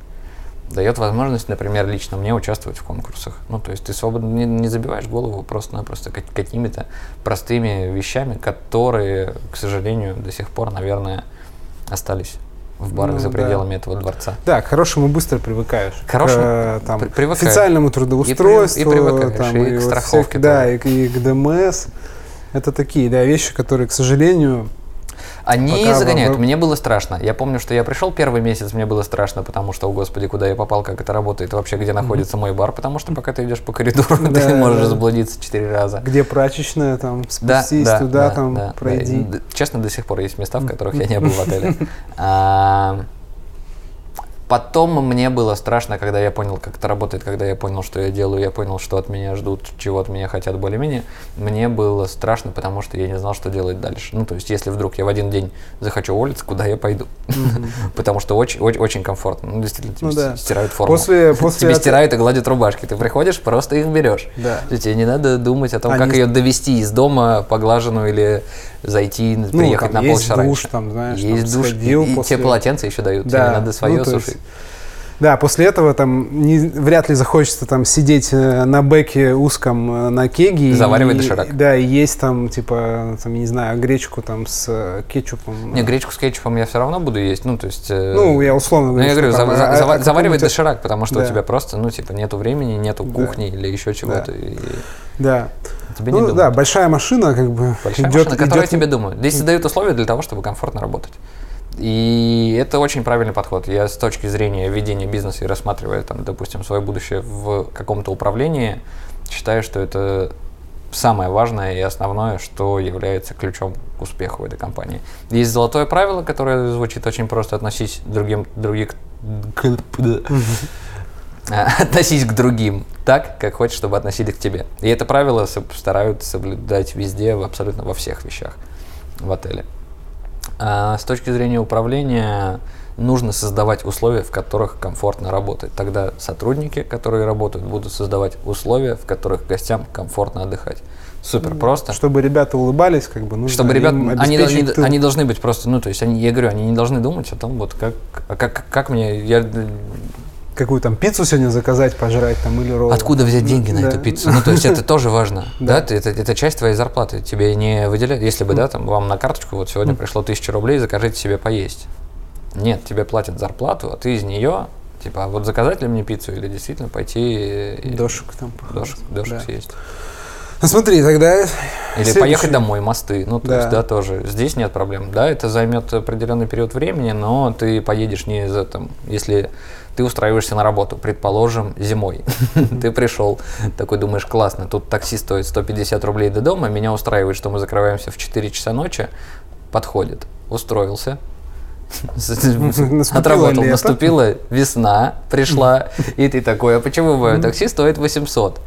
дает возможность, например, лично мне участвовать в конкурсах. Ну, то есть ты свободно не, не забиваешь голову просто-напросто какими-то простыми вещами, которые, к сожалению, до сих пор, наверное, остались в барах ну, за пределами да. этого дворца.
Да, к хорошему быстро привыкаешь.
К хорошему
к, там, привыкаешь. официальному трудоустройству. И, при, и
привыкаешь, там, и, и, к страховке.
Всех, да, и, и к ДМС. Это такие да, вещи, которые, к сожалению,
они Пока загоняют. Вы... Мне было страшно. Я помню, что я пришел первый месяц, мне было страшно, потому что, о господи, куда я попал, как это работает, вообще где находится мой бар, потому что пока ты идешь по коридору, да, ты можешь да. заблудиться четыре раза.
Где прачечная, там, спустись да, туда, да, там, пройди.
Честно, до сих пор есть места, в которых я не был в отеле. А, Потом мне было страшно, когда я понял, как это работает, когда я понял, что я делаю, я понял, что от меня ждут, чего от меня хотят более-менее. Мне было страшно, потому что я не знал, что делать дальше. Ну, то есть, если вдруг я в один день захочу уволиться, куда я пойду? Потому что очень, очень комфортно. Ну, действительно, тебе стирают форму. Тебе стирают и гладят рубашки. Ты приходишь, просто их берешь. Тебе не надо думать о том, как ее довести из дома поглаженную или зайти, ну, приехать на полчаса
раньше. там, знаешь,
есть
там,
душ,
сходил
и, после... тебе полотенце еще дают, да. тебе надо свое ну, сушить. Есть,
да, после этого там не, вряд ли захочется там сидеть э, на бэке узком э, на кеге.
Заваривать доширак.
Да, и есть там, типа, там, не знаю, гречку там с э, кетчупом.
Не, гречку с кетчупом я все равно буду есть, ну, то есть...
Ну, я условно
говорю, ну, я говорю, там, за, а, за, заваривать доширак, потому что да. у тебя просто, ну, типа, нету времени, нету кухни да. или еще чего-то. Да. И...
да. Тебе ну, да, большая машина, как бы.
Большая идет, машина, которая идет... тебе думает. Здесь создают условия для того, чтобы комфортно работать. И это очень правильный подход. Я с точки зрения ведения бизнеса и рассматривая, там, допустим, свое будущее в каком-то управлении, считаю, что это самое важное и основное, что является ключом к успеху этой компании. Есть золотое правило, которое звучит очень просто относись другим, других, относись к другим так, как хочешь, чтобы относились к тебе. И это правило стараются соблюдать везде, абсолютно во всех вещах в отеле. А с точки зрения управления, нужно создавать условия, в которых комфортно работать. Тогда сотрудники, которые работают, будут создавать условия, в которых гостям комфортно отдыхать. Супер просто.
Чтобы ребята улыбались, как бы нужно
Чтобы ребята, они, они,
тыл.
они должны быть просто, ну, то есть, они, я говорю, они не должны думать о том, вот как, а как, как мне, я,
какую там пиццу сегодня заказать, пожрать там или ролл.
откуда взять деньги на
Да.
эту пиццу? Ну, то есть, это тоже важно,
Да.
это, это часть твоей зарплаты, тебе не выделяют, если бы, да, там, вам на карточку вот сегодня пришло тысяча рублей, закажите себе поесть. Нет, тебе платят зарплату, а ты из нее, типа, а вот заказать ли мне пиццу или действительно пойти
Дошек там. похавать.
дошек, дошек
Да.
съесть?
Ну смотри, тогда...
Или
следующий-
поехать домой, мосты. Ну, то
Да.
есть, да, тоже. Здесь нет проблем. Да, это займет определенный период времени, но ты поедешь не за там, если ты устраиваешься на работу, предположим, зимой. Ты пришел, такой думаешь, классно, тут такси стоит 150 рублей до дома, меня устраивает, что мы закрываемся в 4 часа ночи, подходит, устроился, отработал, наступила весна, пришла, и ты такой, а почему мое такси стоит 800?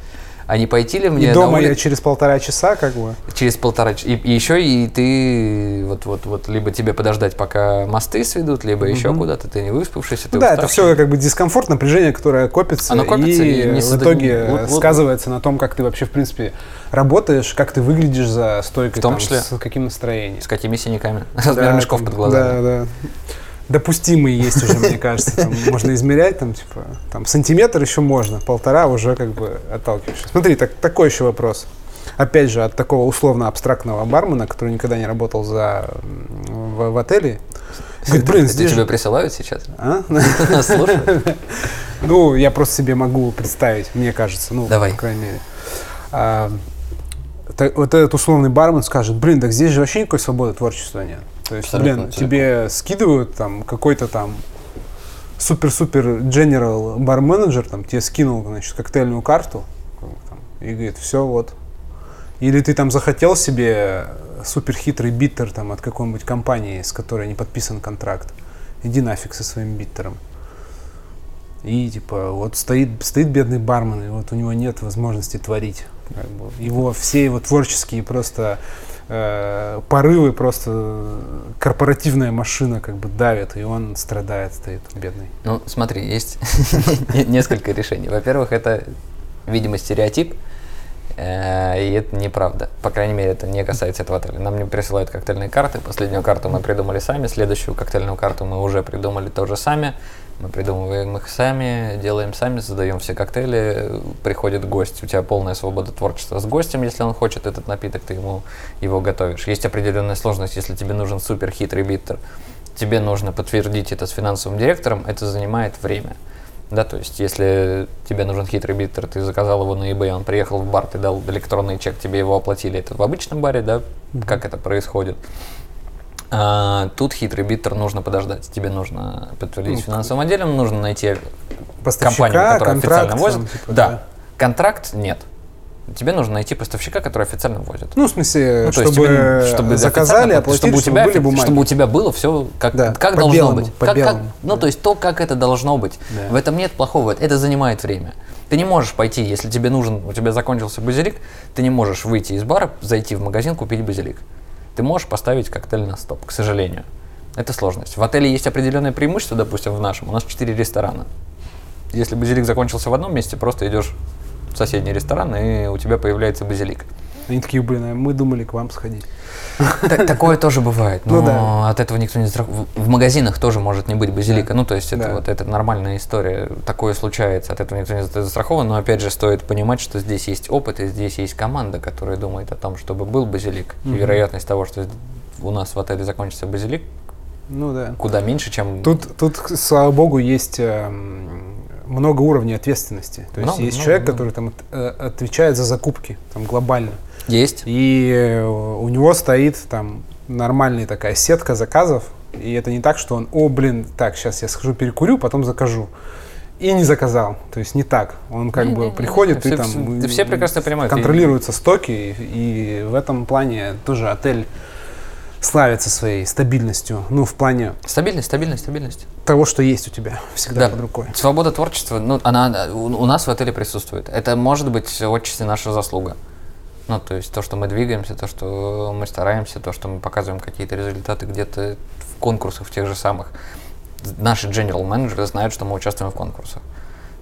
А не пойти ли мне
И
на
дома я
улицу?
через полтора часа как бы...
Через полтора часа. И, и еще и ты вот вот вот либо тебе подождать, пока мосты сведут, либо еще куда-то. Ты не выспавшийся, ты
Ну да, это все как бы дискомфорт, напряжение, которое копится,
Оно копится
и,
и не
в
созда-
итоге
вот- вот-
сказывается на том, как ты вообще в принципе работаешь, как ты выглядишь за стойкой,
В том
там,
числе.
с каким настроением.
С какими синяками? Размер мешков под глазами.
Да, да. Допустимые есть уже, мне кажется, там можно измерять, там, типа, там, сантиметр еще можно, полтора уже как бы отталкиваешься. Смотри, так, такой еще вопрос. Опять же, от такого условно-абстрактного бармена, который никогда не работал за, в, в отеле. Говорит, блин, здесь
тебе
же-
присылают сейчас?
А? Ну, я просто себе могу представить, мне кажется, ну,
Давай.
по крайней мере. А, та- вот этот условный бармен скажет, блин, так здесь же вообще никакой свободы творчества нет. То есть,
Абсолютно,
блин,
абсолютно.
тебе скидывают там какой-то там супер-супер general бар-менеджер, там тебе скинул, значит, коктейльную карту там, и говорит, все, вот. Или ты там захотел себе супер хитрый биттер там от какой-нибудь компании, с которой не подписан контракт. Иди нафиг со своим биттером. И типа вот стоит, стоит бедный бармен, и вот у него нет возможности творить. Как бы. Его все его творческие просто э, порывы, просто корпоративная машина как бы давит, и он страдает, стоит бедный.
Ну, смотри, есть не- несколько решений. Во-первых, это, видимо, стереотип, э, и это неправда. По крайней мере, это не касается этого отеля. Нам не присылают коктейльные карты. Последнюю карту мы придумали сами, следующую коктейльную карту мы уже придумали тоже сами. Мы придумываем их сами, делаем сами, создаем все коктейли. Приходит гость, у тебя полная свобода творчества с гостем, если он хочет этот напиток, ты ему его готовишь. Есть определенная сложность, если тебе нужен супер хитрый биттер, тебе нужно подтвердить это с финансовым директором, это занимает время. Да, то есть, если тебе нужен хитрый биттер, ты заказал его на eBay, он приехал в бар, ты дал электронный чек, тебе его оплатили. Это в обычном баре, да, как это происходит. А, тут хитрый биттер нужно подождать. Тебе нужно подтвердить
Ну,
в финансовом отделе, нужно найти компанию, которая
контракт,
официально возит.
типа,
да.
да.
контракт нет. Тебе нужно найти поставщика, который официально возит.
Ну, в смысле,
Ну,
чтобы,
тебе- чтобы
заказали, оплатили,
чтобы у тебя,
были бумаги.
чтобы у тебя было все как,
Да,
как должно
белому,
быть. Как- как-
белому,
ну,
да.
то есть то, как это должно быть.
Да.
В этом нет плохого. Это занимает время. Ты не можешь пойти, если тебе нужен, у тебя закончился базилик, ты не можешь выйти из бара, зайти в магазин, купить базилик. Ты можешь поставить коктейль на стоп, к сожалению. Это сложность. В отеле есть определенное преимущество, допустим, в нашем. У нас 4 ресторана. Если базилик закончился в одном месте, просто идешь в соседний ресторан, и у тебя появляется базилик.
Они такие, блин, а мы думали к вам сходить.
Так- Такое тоже бывает,
Ну
но
да.
от этого никто не страхует. В магазинах тоже может не быть базилика.
Да.
Ну, то есть это
Да.
вот это нормальная история. Такое случается, от этого никто не за- застрахован. Но опять же, стоит понимать, что здесь есть опыт, и здесь есть команда, которая думает о том, чтобы был базилик. И вероятность того, что у нас в отеле закончится базилик,
Ну да.
куда меньше, чем
Тут, тут, слава богу, есть эм, много уровней ответственности. То есть
Много,
есть
много,
человек,
много.
который там от- э, отвечает за закупки там глобально.
Есть.
И э, у него стоит там нормальная такая сетка заказов. И это не так, что он, о, блин, так, сейчас я схожу перекурю, потом закажу. И не заказал. То есть не так. Он как бы
Не-не-не,
приходит и
все-
там...
все- да все прекрасно понимают.
Контролируются стоки. И, и в этом плане тоже отель славится своей стабильностью. Ну, в плане
Стабильность, стабильность, стабильность.
того, что есть у тебя всегда
Да.
под рукой.
Свобода творчества, ну, она у, у нас в отеле присутствует. Это может быть отчасти наша заслуга. Ну, то есть то, что мы двигаемся, то, что мы стараемся, то, что мы показываем какие-то результаты где-то в конкурсах в тех же самых. наши general менеджеры знают, что мы участвуем в конкурсах.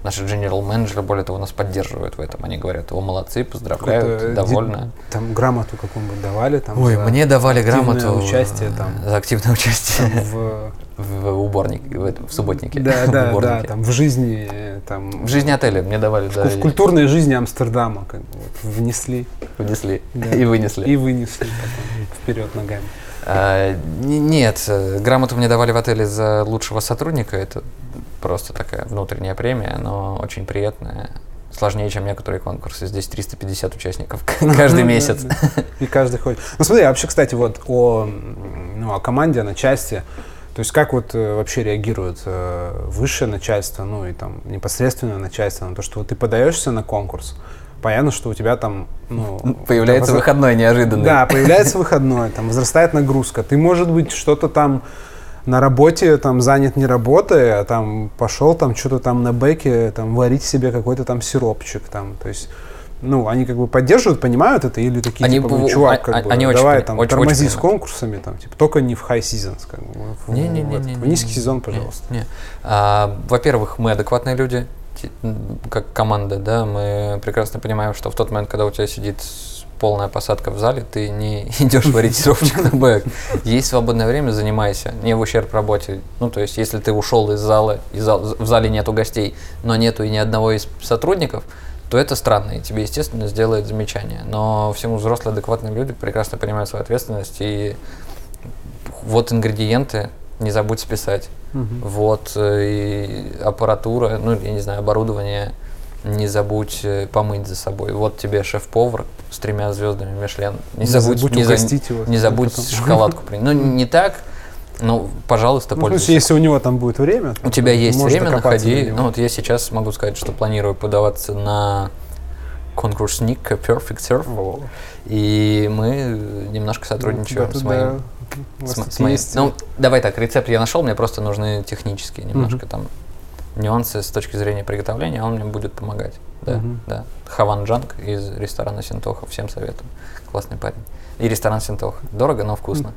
Наши general менеджеры, более того, нас поддерживают в этом. Они говорят, о, молодцы, поздравляют, довольны.
Там грамоту какую-нибудь давали? Там,
Ой,
за
мне давали грамоту
участие там.
за активное участие
в...
в уборнике, в, этом, в субботнике.
Да,
в
да, да,
уборнике.
там в жизни, э, там...
В жизни отеля мне давали, да,
в культурной жизни Амстердама как бы, вот, внесли
внесли
Да.
и вынесли.
и вынесли потом вперед ногами.
А, нет, э, грамоту мне давали в отеле за лучшего сотрудника. Это просто такая внутренняя премия, но очень приятная. Сложнее, чем некоторые конкурсы. Здесь 350 участников каждый месяц.
И каждый ходит. Ну смотри, а вообще, кстати, вот о, ну, о команде, о начальстве. То есть как вот э, вообще реагирует э, высшее начальство, ну и там непосредственное начальство на то, что вот ты подаешься на конкурс, понятно, что у тебя там, ну...
Появляется
возра-
выходной неожиданный.
Да, появляется выходной, там возрастает нагрузка. Ты, может быть, что-то там на работе там занят не работой, а там пошел там что-то там на бэке там варить себе какой-то там сиропчик там, то есть ну, они как бы поддерживают, понимают это, или такие,
Они
типа, ну, чувак,
а-
как
а-
бы,
они очень
давай там,
очень-
тормози
очень
с конкурсами, там, типа, только не в high seasons, как бы, в- в-
Не-не-не-не-не.
в низкий сезон, пожалуйста.
Не, не. А, во-первых, мы адекватные люди, как команда, да, мы прекрасно понимаем, что в тот момент, когда у тебя сидит полная посадка в зале, ты не идешь варить сиропчик на бэк. Есть свободное время, занимайся, не в ущерб работе. Ну, то есть, если ты ушел из зала, и зал- в зале нету гостей, но нету и ни одного из сотрудников, то это странно, и тебе, естественно, сделает замечание. Но всему взрослые, адекватные люди прекрасно понимают свою ответственность, и вот ингредиенты, не забудь списать.
Мгм.
Вот э, и аппаратура, ну, я не знаю, оборудование, не забудь э, помыть за собой. Вот тебе шеф-повар с тремя звездами Мишлен. Не,
Не
забудь,
забудь
не, за-
его
не забудь
потом.
шоколадку принять. Ну, не так, ну, пожалуйста,
Ну,
пользуйся.
если у него там будет время,
У тебя есть время, находи. Ну, вот я сейчас могу сказать, что планирую подаваться на конкурс Ник Perfect Surf. И мы немножко сотрудничаем
Ну,
с
да,
моим
да.
С с моим-
есть-
Ну, давай так, рецепт я нашел, мне просто нужны технические немножко там нюансы с точки зрения приготовления, а он мне будет помогать. Да,
Мгм.
да. Хаван Джанг из ресторана Синтоха, всем советую. Классный парень. И ресторан Синтоха. Дорого, но вкусно.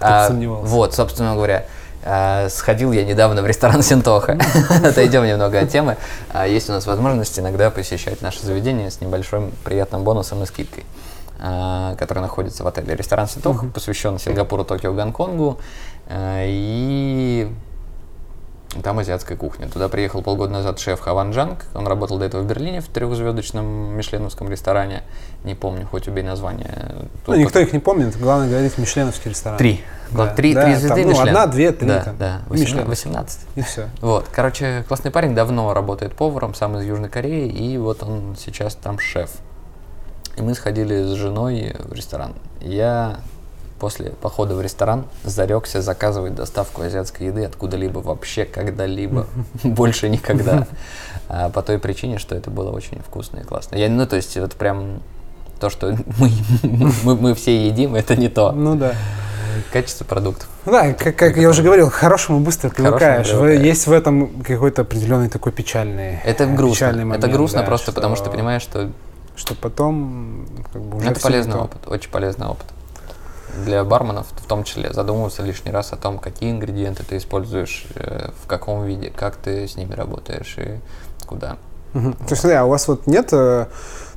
Бы сомневался.
Вот, собственно говоря, а, сходил я недавно в ресторан Синтоха. Отойдем немного от темы. А, Есть у нас возможность иногда посещать наше заведение с небольшим приятным бонусом и скидкой, а, который находится в отеле. Ресторан Синтоха посвящен Сингапуру, Токио, Гонконгу. а, И там азиатская кухня. Туда приехал полгода назад шеф Хаван Джанг. Он работал до этого в Берлине в трехзвездочном мишленовском ресторане. Не помню, хоть убей название.
Ну, никто их не помнит, главное говорить Мишленовский ресторан.
Три.
Да,
Три,
да,
три
там,
звезды
ну,
Мишлен.
одна, две, три
Да,
там.
да.
Мишлен.
18. 18.
И все.
Вот, короче, классный парень, давно работает поваром, сам из Южной Кореи, и вот он сейчас там шеф. И мы сходили с женой в ресторан. Я после похода в ресторан зарекся заказывать доставку азиатской еды откуда-либо вообще когда-либо. Больше никогда. А По той причине, что это было очень вкусно и классно. Я, ну, то есть, это прям то, что мы, мы, мы все едим, это не то.
Ну да.
Качество продуктов.
Ну Да, как, как я уже говорил, к хорошему быстро привыкаешь. Вы-
привыкаешь.
Есть в этом какой-то определенный такой печальный,
Это грустно.
печальный момент.
это грустно
да,
просто потому, что понимаешь, что
что потом как бы, уже
это полезный опыт, очень полезный опыт. Для барменов в том числе задумываться лишний раз о том, какие ингредиенты ты используешь, э, в каком виде, как ты с ними работаешь и куда.
То есть, да, у вас вот нет, э,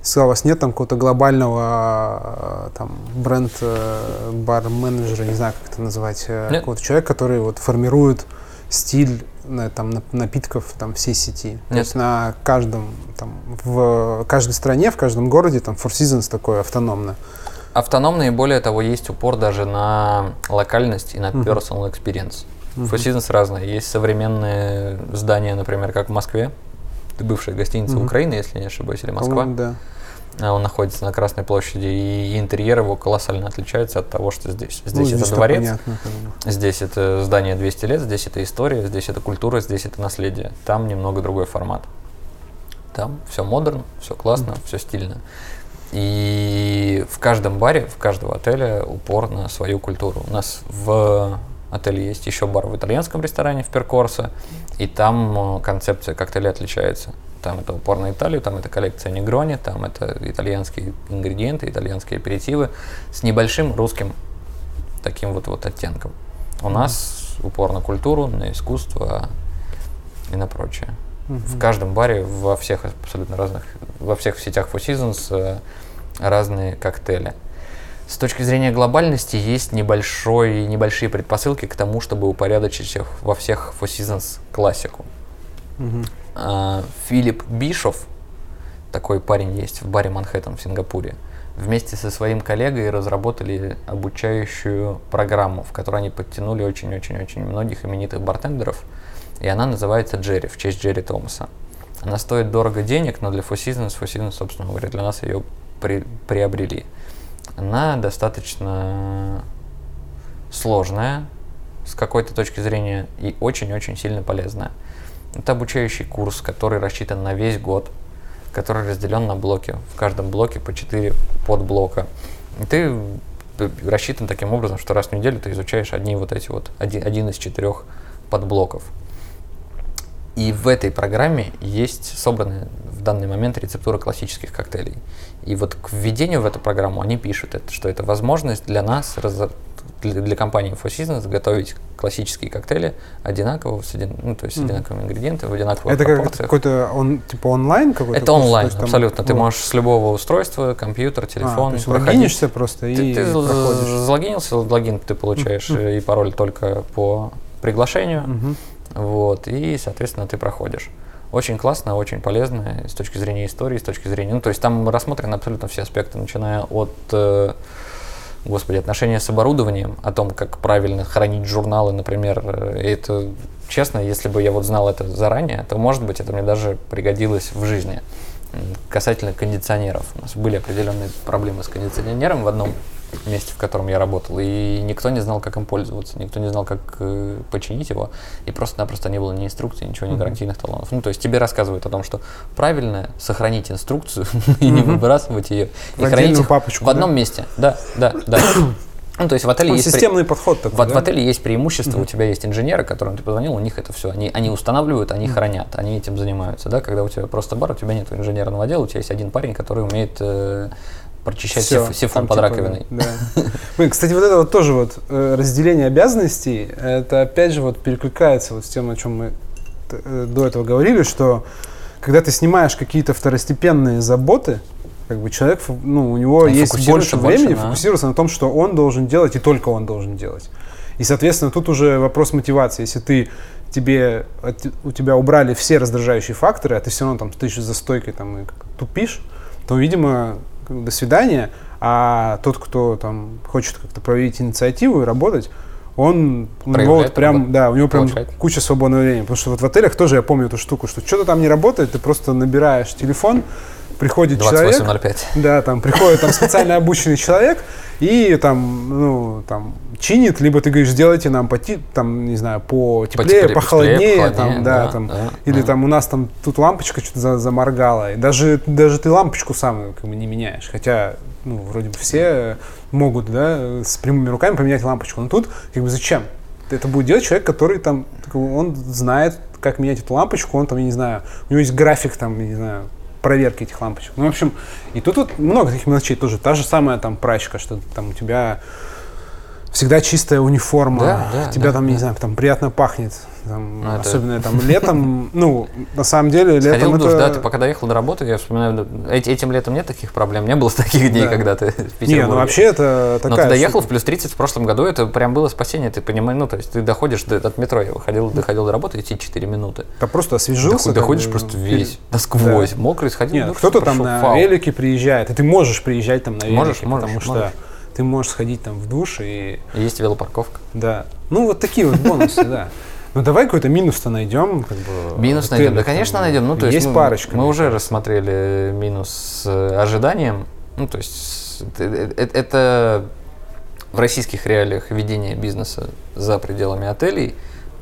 сказал, у вас нет там какого-то глобального э, там бренд э, бар-менеджера, не знаю, как это называть, э,
Нет.
какого-то человека, который вот формирует стиль на, там, нап- напитков там всей сети. То
Нет.
есть на каждом там в каждой стране, в каждом городе там Four Seasons такое автономное.
Автономно и более того, есть упор даже на локальность и на
Мгм.
personal experience. Seasons разные. Есть современные здания, например, как в Москве. Бывшая гостиница. Украины, если не ошибаюсь, или Москва.
По-моему, Да.
А Он находится на Красной площади, и интерьер его колоссально отличается от того, что здесь.
Ну,
Здесь это дворец,
понятно.
Здесь это здание 200 лет, здесь это история, здесь это культура, здесь это наследие. Там немного другой формат. Там все модерн, все классно, все стильно. И в каждом баре, в каждого отеля упор на свою культуру. У нас в отеле есть еще бар в итальянском ресторане в Перкорсо, и там э, концепция коктейля отличается. Там это упор на Италию, там это коллекция Негрони, там это итальянские ингредиенты, итальянские аперитивы с небольшим русским таким вот, вот оттенком. У нас упор на культуру, на искусство и на прочее. В каждом баре, во всех абсолютно разных, во всех сетях Four Seasons э, разные коктейли. С точки зрения глобальности есть небольшой, небольшие предпосылки к тому, чтобы упорядочить во всех Four Seasons классику. А, Филипп Бишов, такой парень есть в баре Манхэттен в Сингапуре, вместе со своим коллегой разработали обучающую программу, в которой они подтянули очень-очень-очень многих именитых бартендеров – и она называется Джерри, в честь Джерри Томаса. Она стоит дорого денег, но для Four Seasons, Four Seasons, собственно говоря, для нас ее при, приобрели. Она достаточно сложная с какой-то точки зрения и очень-очень сильно полезная. Это обучающий курс, который рассчитан на весь год, который разделен на блоки. В каждом блоке по 4 подблока. И ты рассчитан таким образом, что раз в неделю ты изучаешь одни вот эти вот, один, один из четырех подблоков. И в этой программе есть собраны в данный момент рецептура классических коктейлей. И вот к введению в эту программу они пишут, это, что это возможность для нас, для, для компании Four Seasons, готовить классические коктейли одинаково, с один, ну, то есть с одинаковыми ингредиентами, в одинаковых
это
пропорциях.
Это какой-то он, типа онлайн какой-то?
Это онлайн, есть, там, абсолютно. Ты можешь с любого устройства, компьютер, телефон. А, то
есть логинишься просто и
ты, ты
проходишь.
залогинился, логин ты получаешь mm-hmm. и пароль только по приглашению. Mm-hmm вот, и, соответственно, ты проходишь. Очень классно, очень полезно с точки зрения истории, с точки зрения... Ну, то есть там рассмотрены абсолютно все аспекты, начиная от, э, господи, отношения с оборудованием, о том, как правильно хранить журналы, например. И это, честно, если бы я вот знал это заранее, то, может быть, это мне даже пригодилось в жизни. Касательно кондиционеров. У нас были определенные проблемы с кондиционером в одном месте, в котором я работал, и никто не знал, как им пользоваться, никто не знал, как э, починить его, и просто-напросто не было ни инструкции, ничего, ни гарантийных талонов. Ну, то есть тебе рассказывают о том, что правильно сохранить инструкцию и не выбрасывать ее, и хранить их в одном месте. Да, да, да. Ну, то есть в отеле ну, есть
системный при... подход такой,
в, да? в отеле есть преимущество, mm-hmm. у тебя есть инженеры, которым ты позвонил, у них это все, они, они устанавливают, они mm-hmm. хранят, они этим занимаются, да, когда у тебя просто бар, у тебя нет инженерного отдела, у тебя есть один парень, который умеет э, прочищать Все, сиф, сифон под типа, раковиной. Да.
Ну, кстати, вот это вот тоже вот э, разделение обязанностей, это опять же вот перекликается вот с тем, о чем мы э, до этого говорили, что когда ты снимаешь какие-то второстепенные заботы, как бы человек, ну, у него он есть больше времени больше, да. фокусироваться на том, что он должен делать и только он должен делать. И, соответственно, тут уже вопрос мотивации. Если ты тебе, у тебя убрали все раздражающие факторы, а ты все равно там стоишь за стойкой там, и тупишь, то, видимо, до свидания, а тот, кто там хочет как-то проявить инициативу и работать, он у него вот прям, да, у него прям получает. куча свободного времени. Потому что вот в отелях тоже я помню эту штуку, что что-то там не работает, ты просто набираешь телефон, приходит 2805. человек. Да, там приходит там специально обученный человек и там, ну, там чинит, либо ты говоришь, сделайте нам по, там, не знаю, по теплее, по похолоднее, похолоднее, там, да, да, там, да, или да. там у нас там тут лампочка что-то за, заморгала, и даже, даже ты лампочку сам как бы не меняешь, хотя, ну, вроде бы все могут, да, с прямыми руками поменять лампочку, но тут, как бы, зачем? Это будет делать человек, который там, он знает, как менять эту лампочку, он там, я не знаю, у него есть график там, я не знаю, проверки этих лампочек. Ну, в общем, и тут вот много таких мелочей тоже. Та же самая там прачка, что там у тебя всегда чистая униформа, да, да, тебя да, там, да. не знаю, там приятно пахнет. Там, ну, особенно это... там летом, ну, на самом деле,
Сходил
летом
душ, это... да, ты пока доехал до работы, я вспоминаю, этим летом нет таких проблем, не было таких дней, да. когда ты в Петербурге.
Не, ну вообще это такая...
Но ты доехал штука. в плюс 30 в прошлом году, это прям было спасение, ты понимаешь, ну, то есть ты доходишь до, от метро, я выходил, доходил до работы, идти 4 минуты.
Ты просто освежился.
Ты доходишь как, просто весь, насквозь, да. мокрый, сходил
Нет, кто-то там на фау. велике приезжает, и ты можешь приезжать там на велике,
можешь, потому
можешь,
что... Можешь
ты можешь сходить там в душ и...
Есть велопарковка.
Да. Ну, вот такие вот бонусы, да. Ну давай какой-то минус-то найдем. Как бы,
минус отель, найдем, да, конечно, там, найдем. Ну, то есть,
есть
мы,
парочка.
Мы уже рассмотрели минус с ожиданием. Ну, то есть это, это в российских реалиях ведение бизнеса за пределами отелей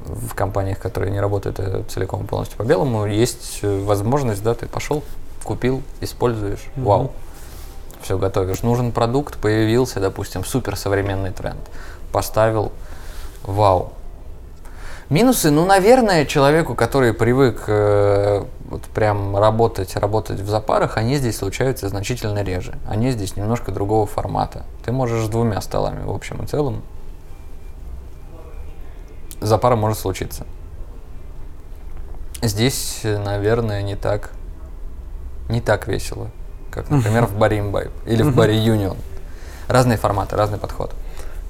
в компаниях, которые не работают э, целиком полностью по белому, есть возможность, да, ты пошел, купил, используешь, mm-hmm. вау все готовишь. Нужен продукт, появился, допустим, суперсовременный тренд. Поставил, вау. Минусы, ну, наверное, человеку, который привык э, вот прям работать, работать в запарах, они здесь случаются значительно реже. Они здесь немножко другого формата. Ты можешь с двумя столами в общем и целом запара может случиться. Здесь, наверное, не так, не так весело, как, например, в баре Имбайб или в баре Юнион. Разные форматы, разный подход.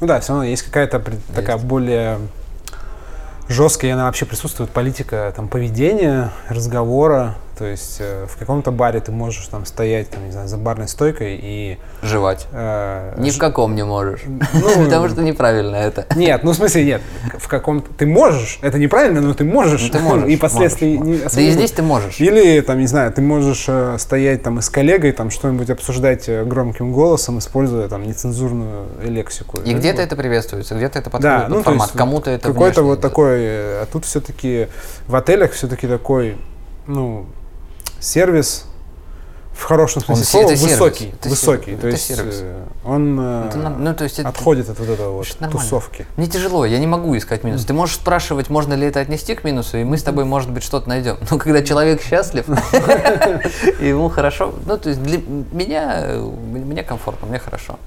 Ну да, все равно есть какая-то такая более жесткая, она вообще присутствует политика там поведения, разговора, то есть э, в каком-то баре ты можешь там стоять, там, не знаю, за барной стойкой и...
Жевать.
э,
Ни
ж-
в каком не можешь.
Ну,
Потому что неправильно это.
Нет, ну в смысле нет. В каком-то... Ты можешь, это неправильно, но ты можешь.
Ну, ты можешь,
И последствий
можешь,
не
можешь. Да и здесь ты можешь.
Или, там, не знаю, ты можешь э, стоять там и с коллегой, там что-нибудь обсуждать э, громким голосом, используя там нецензурную лексику.
И где-то это приветствуется, где-то это
Да,
подходит
ну,
под
то
формат. Кому-то это
Какой-то вот
идет.
такой, а тут все-таки в отелях все-таки такой, ну, сервис в хорошем смысле
Он
слова
это сервис,
высокий,
это
высокий.
сервис,
То
это
есть
сервис.
э, он э,
Это нам- ну, то есть это-
отходит от вот этого вот
нормально.
тусовки.
Мне тяжело, я не могу искать минус. Ты можешь спрашивать, можно ли это отнести к минусу, и мы с тобой, может быть, что-то найдем. Но когда человек счастлив, ему хорошо, ну, то есть для меня, э, мне комфортно, мне хорошо.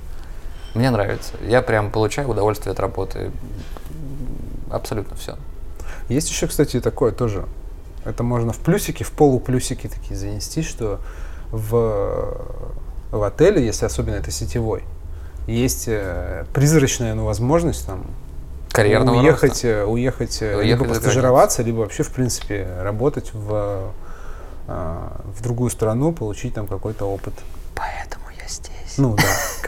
Мне нравится. Я прям получаю удовольствие от работы. Абсолютно все.
Есть еще, кстати, такое тоже. Это можно в плюсики, в полуплюсики такие занести, что в, в отеле, если особенно это сетевой, есть э, призрачная ну, возможность там
Карьерного
уехать,
роста.
э, уехать, э,
Уехать
либо постажироваться, либо вообще, в принципе, работать в, в другую страну, получить там какой-то опыт.
Поэтому я здесь.
Ну да.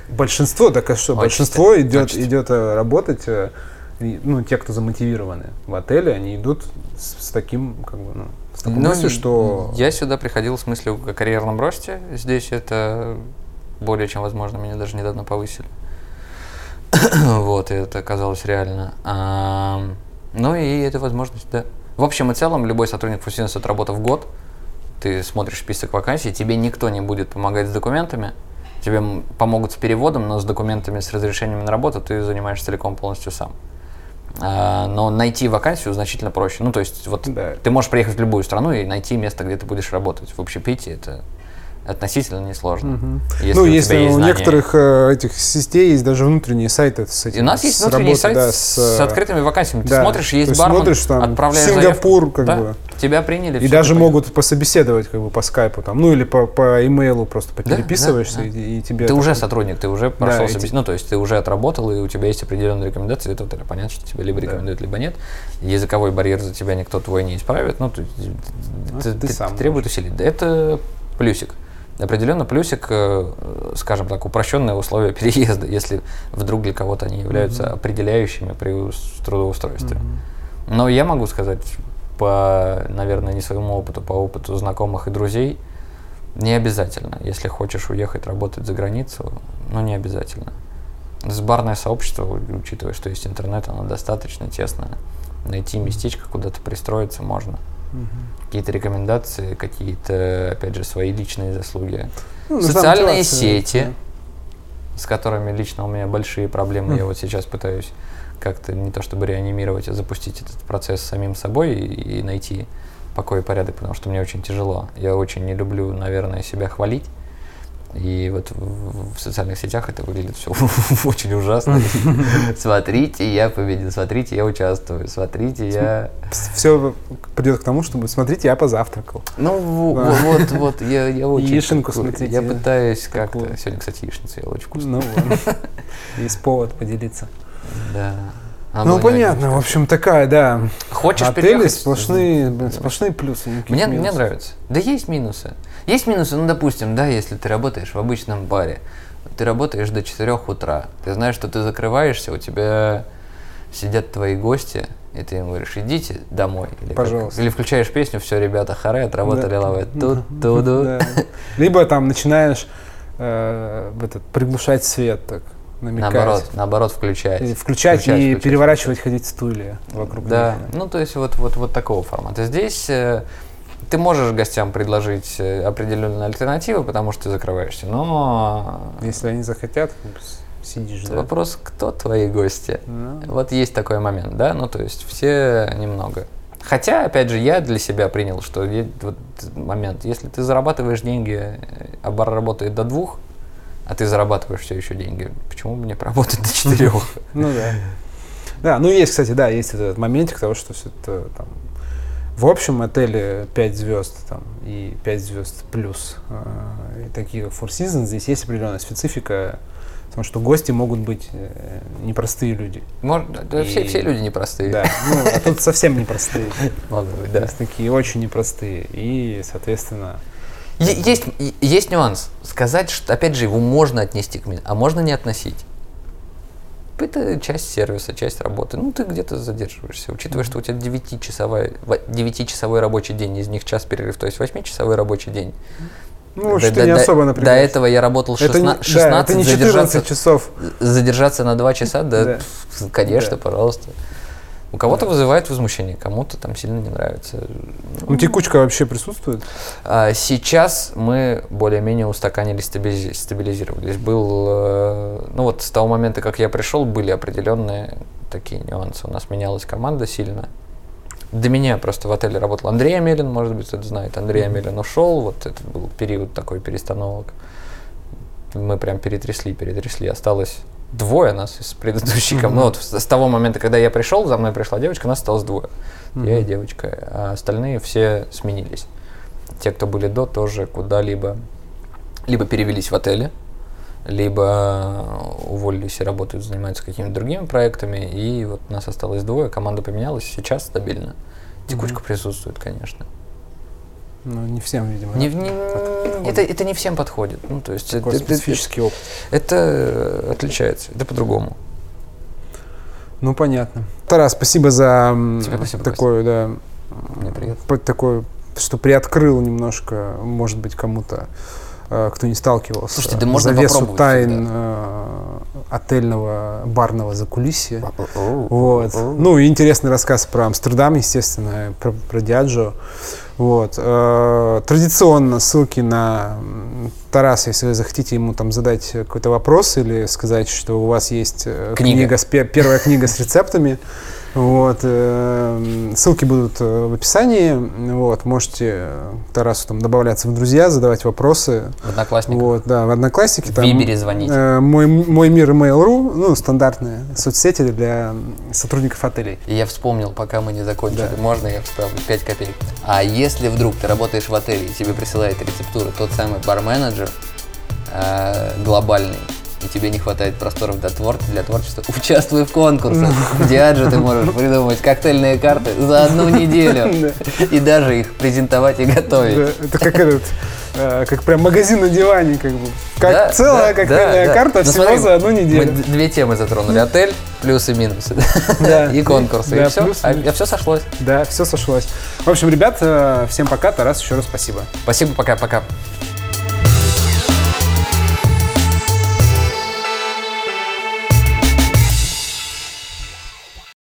Большинство, так а что, большинство идет, идет работать, ну, те, кто замотивированы в отеле, они идут с, с таким, как бы, ну, с такой
Ну,
мыслью, что...
Я сюда приходил с мыслью о карьерном росте. Здесь это более чем возможно. Меня даже недавно повысили. вот, и это оказалось реально. А, ну и это возможность, да. В общем и целом, любой сотрудник Фусинес отработав год, ты смотришь список вакансий, тебе никто не будет помогать с документами, тебе помогут с переводом, но с документами, с разрешениями на работу ты занимаешься целиком полностью сам. А, но найти вакансию значительно проще. Ну, то есть, вот
Да.
ты можешь приехать в любую страну и найти место, где ты будешь работать. В общепите это относительно несложно.
Мгм.
Если
ну,
у
если у
знания.
некоторых э, этих сетей есть даже внутренние сайты с этим.
И у нас есть внутренний сайт
да,
с,
э,
с открытыми вакансиями. Ты
да.
смотришь, есть
есть
бармен,
смотришь там
отправляешь
Сингапур,
заявку.
как
Да,
бы.
Тебя приняли.
И даже могут пособеседовать как бы по скайпу там, ну или по, по имейлу просто
да,
попереписываешься
да.
и, и тебе.
Ты
это-
уже сотрудник, ты уже прошел
и
собес-
те-
Ну, то есть ты уже отработал, и у тебя есть определенные рекомендации этого отеля. Понятно, что тебе либо
Да.
рекомендуют, либо нет. Языковой барьер за тебя никто твой не исправит. Ну, ты,
Ну,
ты-
ты
ты-
сам
требует усилий. Да, Это плюсик. Определенно плюсик, э, скажем так, упрощенные условия переезда, если вдруг для кого-то они являются определяющими при ус- трудоустройстве. Но я могу сказать по, наверное, не своему опыту, по опыту знакомых и друзей, не обязательно. Если хочешь уехать работать за границу, ну не обязательно. С барное сообщество, учитывая, что есть интернет, оно достаточно тесное. Найти местечко, куда-то пристроиться можно.
Мгм.
Какие-то рекомендации, какие-то, опять же, свои личные заслуги.
Ну,
Социальные сети, с которыми лично у меня большие проблемы. Я
Хм.
вот сейчас пытаюсь как-то не то чтобы реанимировать, а запустить этот процесс самим собой и, и найти покой и порядок, потому что мне очень тяжело. Я очень не люблю, наверное, себя хвалить. И вот в, в социальных сетях это выглядит все очень ужасно. Смотрите, я победил, смотрите, я участвую, смотрите, я...
Все придет к тому, чтобы смотрите, я позавтракал.
Ну вот, вот, я, я очень...
Яишенку смотрите,
Я пытаюсь как-то... Сегодня, кстати, яичницу ела очень вкусно.
Ну вот. Есть повод поделиться.
Да.
Ну
была не
понятно, в общем, такая, да.
Хочешь
Отели
переехать?
сплошные, блин, сплошные плюсы.
Мне, мне нравится. Да есть минусы. Есть минусы, ну, допустим, да, если ты работаешь в обычном баре, ты работаешь до 4 утра, ты знаешь, что ты закрываешься, у тебя сидят твои гости, и ты им говоришь, идите домой. Или, как-
Пожалуйста.
или включаешь песню, все, ребята, харе, отработали
Да.
лавы. Тут, туду.
Да. Либо там начинаешь э, в этот, приглушать свет, так, намекать.
Наоборот, наоборот, включать.
Включать
Включать,
и
включать,
переворачивать, ходить стулья вокруг
Да,
них.
ну то есть вот, вот, вот такого формата. Здесь э, ты можешь гостям предложить э, определенные альтернативы, потому что ты закрываешься, но
Если они захотят, сидишь, да.
вопрос, кто твои гости?
Ну,
Вот есть такой момент, да, ну то есть все немного. Хотя, опять же, я для себя принял, что вот момент, если ты зарабатываешь деньги, э, а бар работает до двух, а ты зарабатываешь все еще деньги, почему бы не поработать до четырех?
Ну да. Да, ну есть, кстати, да, есть этот моментик того, что все это там в общем отеле 5 звезд там, и 5 звезд плюс, э, и такие Four Seasons, здесь есть определенная специфика, потому что гости могут быть э, непростые люди.
Может, да,
И-
все, все люди непростые.
Да, ну, а тут совсем непростые.
Могут быть, да.
такие очень непростые. И, соответственно,
Есть, есть нюанс. Сказать, что, опять же, его можно отнести к а можно не относить. Это часть сервиса, часть работы. Ну, ты где-то задерживаешься. Учитывая, что у тебя 9-часовой, 9-часовой рабочий день, из них час перерыв, то есть 8-часовой рабочий день.
ну,
До- до-
не
до-
особо
До
напрягает.
этого я работал
это не,
16,
да, это не 14
задержаться,
часов.
задержаться на 2 часа, да,
Да.
конечно,
Да.
пожалуйста. У кого-то вызывает возмущение, кому-то там сильно не нравится.
Ну, текучка вообще присутствует?
А, Сейчас мы более-менее стабилизи- стабилизировались. Был, э, ну вот с того момента, как я пришел, были определенные такие нюансы. У нас менялась команда сильно. До меня просто в отеле работал Андрей Амелин, может быть, кто-то знает. Андрей Амелин ушел, вот это был период такой перестановок. Мы прям перетрясли, перетрясли. Осталось двое нас из предыдущей команды. Ну вот с того момента, когда я пришел, за мной пришла девочка, нас осталось двое. Я и девочка, а остальные все сменились. Те, кто были до, тоже куда-либо либо перевелись в отели, либо уволились и работают, занимаются какими-то другими проектами. И вот нас осталось двое, команда поменялась, сейчас стабильно. Текучка присутствует, конечно.
Ну, не всем, видимо.
Не, не- это, это не всем подходит. Ну, то есть
Такой
это, это-
специфический опыт.
это отличается, это по-другому.
Ну, понятно. Тарас, спасибо за м,
Тебе спасибо,
такое, да,
Мне приятно.
такое, что приоткрыл немножко, может быть, кому-то, э, кто не сталкивался,
Слушайте, да можно
завесу тайн
всегда.
э, отельного барного закулисья. Вот. Ну, и интересный рассказ про Амстердам, естественно, про, про Диаджо. Вот. Э, Традиционно ссылки на Тараса, если вы захотите ему там задать какой-то вопрос или сказать, что у вас есть э,
Книга.
книга первая книга с рецептами. Вот. э, Ссылки будут э, в описании. Вот. Можете э, Тарасу там добавляться в друзья, задавать вопросы.
В Одноклассниках.
Вот, да, в Одноклассники.
В
там,
Вибере звоните.
э, мой, мой мир Mail.ru, ну, стандартные соцсети для сотрудников отелей.
И я вспомнил, пока мы не закончили,
Да.
можно я вставлю 5 копеек. А если вдруг ты работаешь в отеле и тебе присылает рецептуру тот самый бар-менеджер э, глобальный, и тебе не хватает просторов для, твор- для творчества, участвуй в конкурсах. В Диаджо ты можешь придумать коктейльные карты за одну неделю. И даже их презентовать и готовить.
Да, это как этот, э, как прям магазин на диване, как бы. Как
Да,
целая
да,
коктейльная
да, да.
карта
Ну,
всего
смотри,
за одну
Мы
неделю.
д- две темы затронули. Отель, плюсы и минусы.
Да.
И конкурсы.
Да,
И все.
плюсы.
А все сошлось.
Да, все сошлось. В общем, ребят, э, всем пока. Тарас, еще раз спасибо.
Спасибо, пока-пока.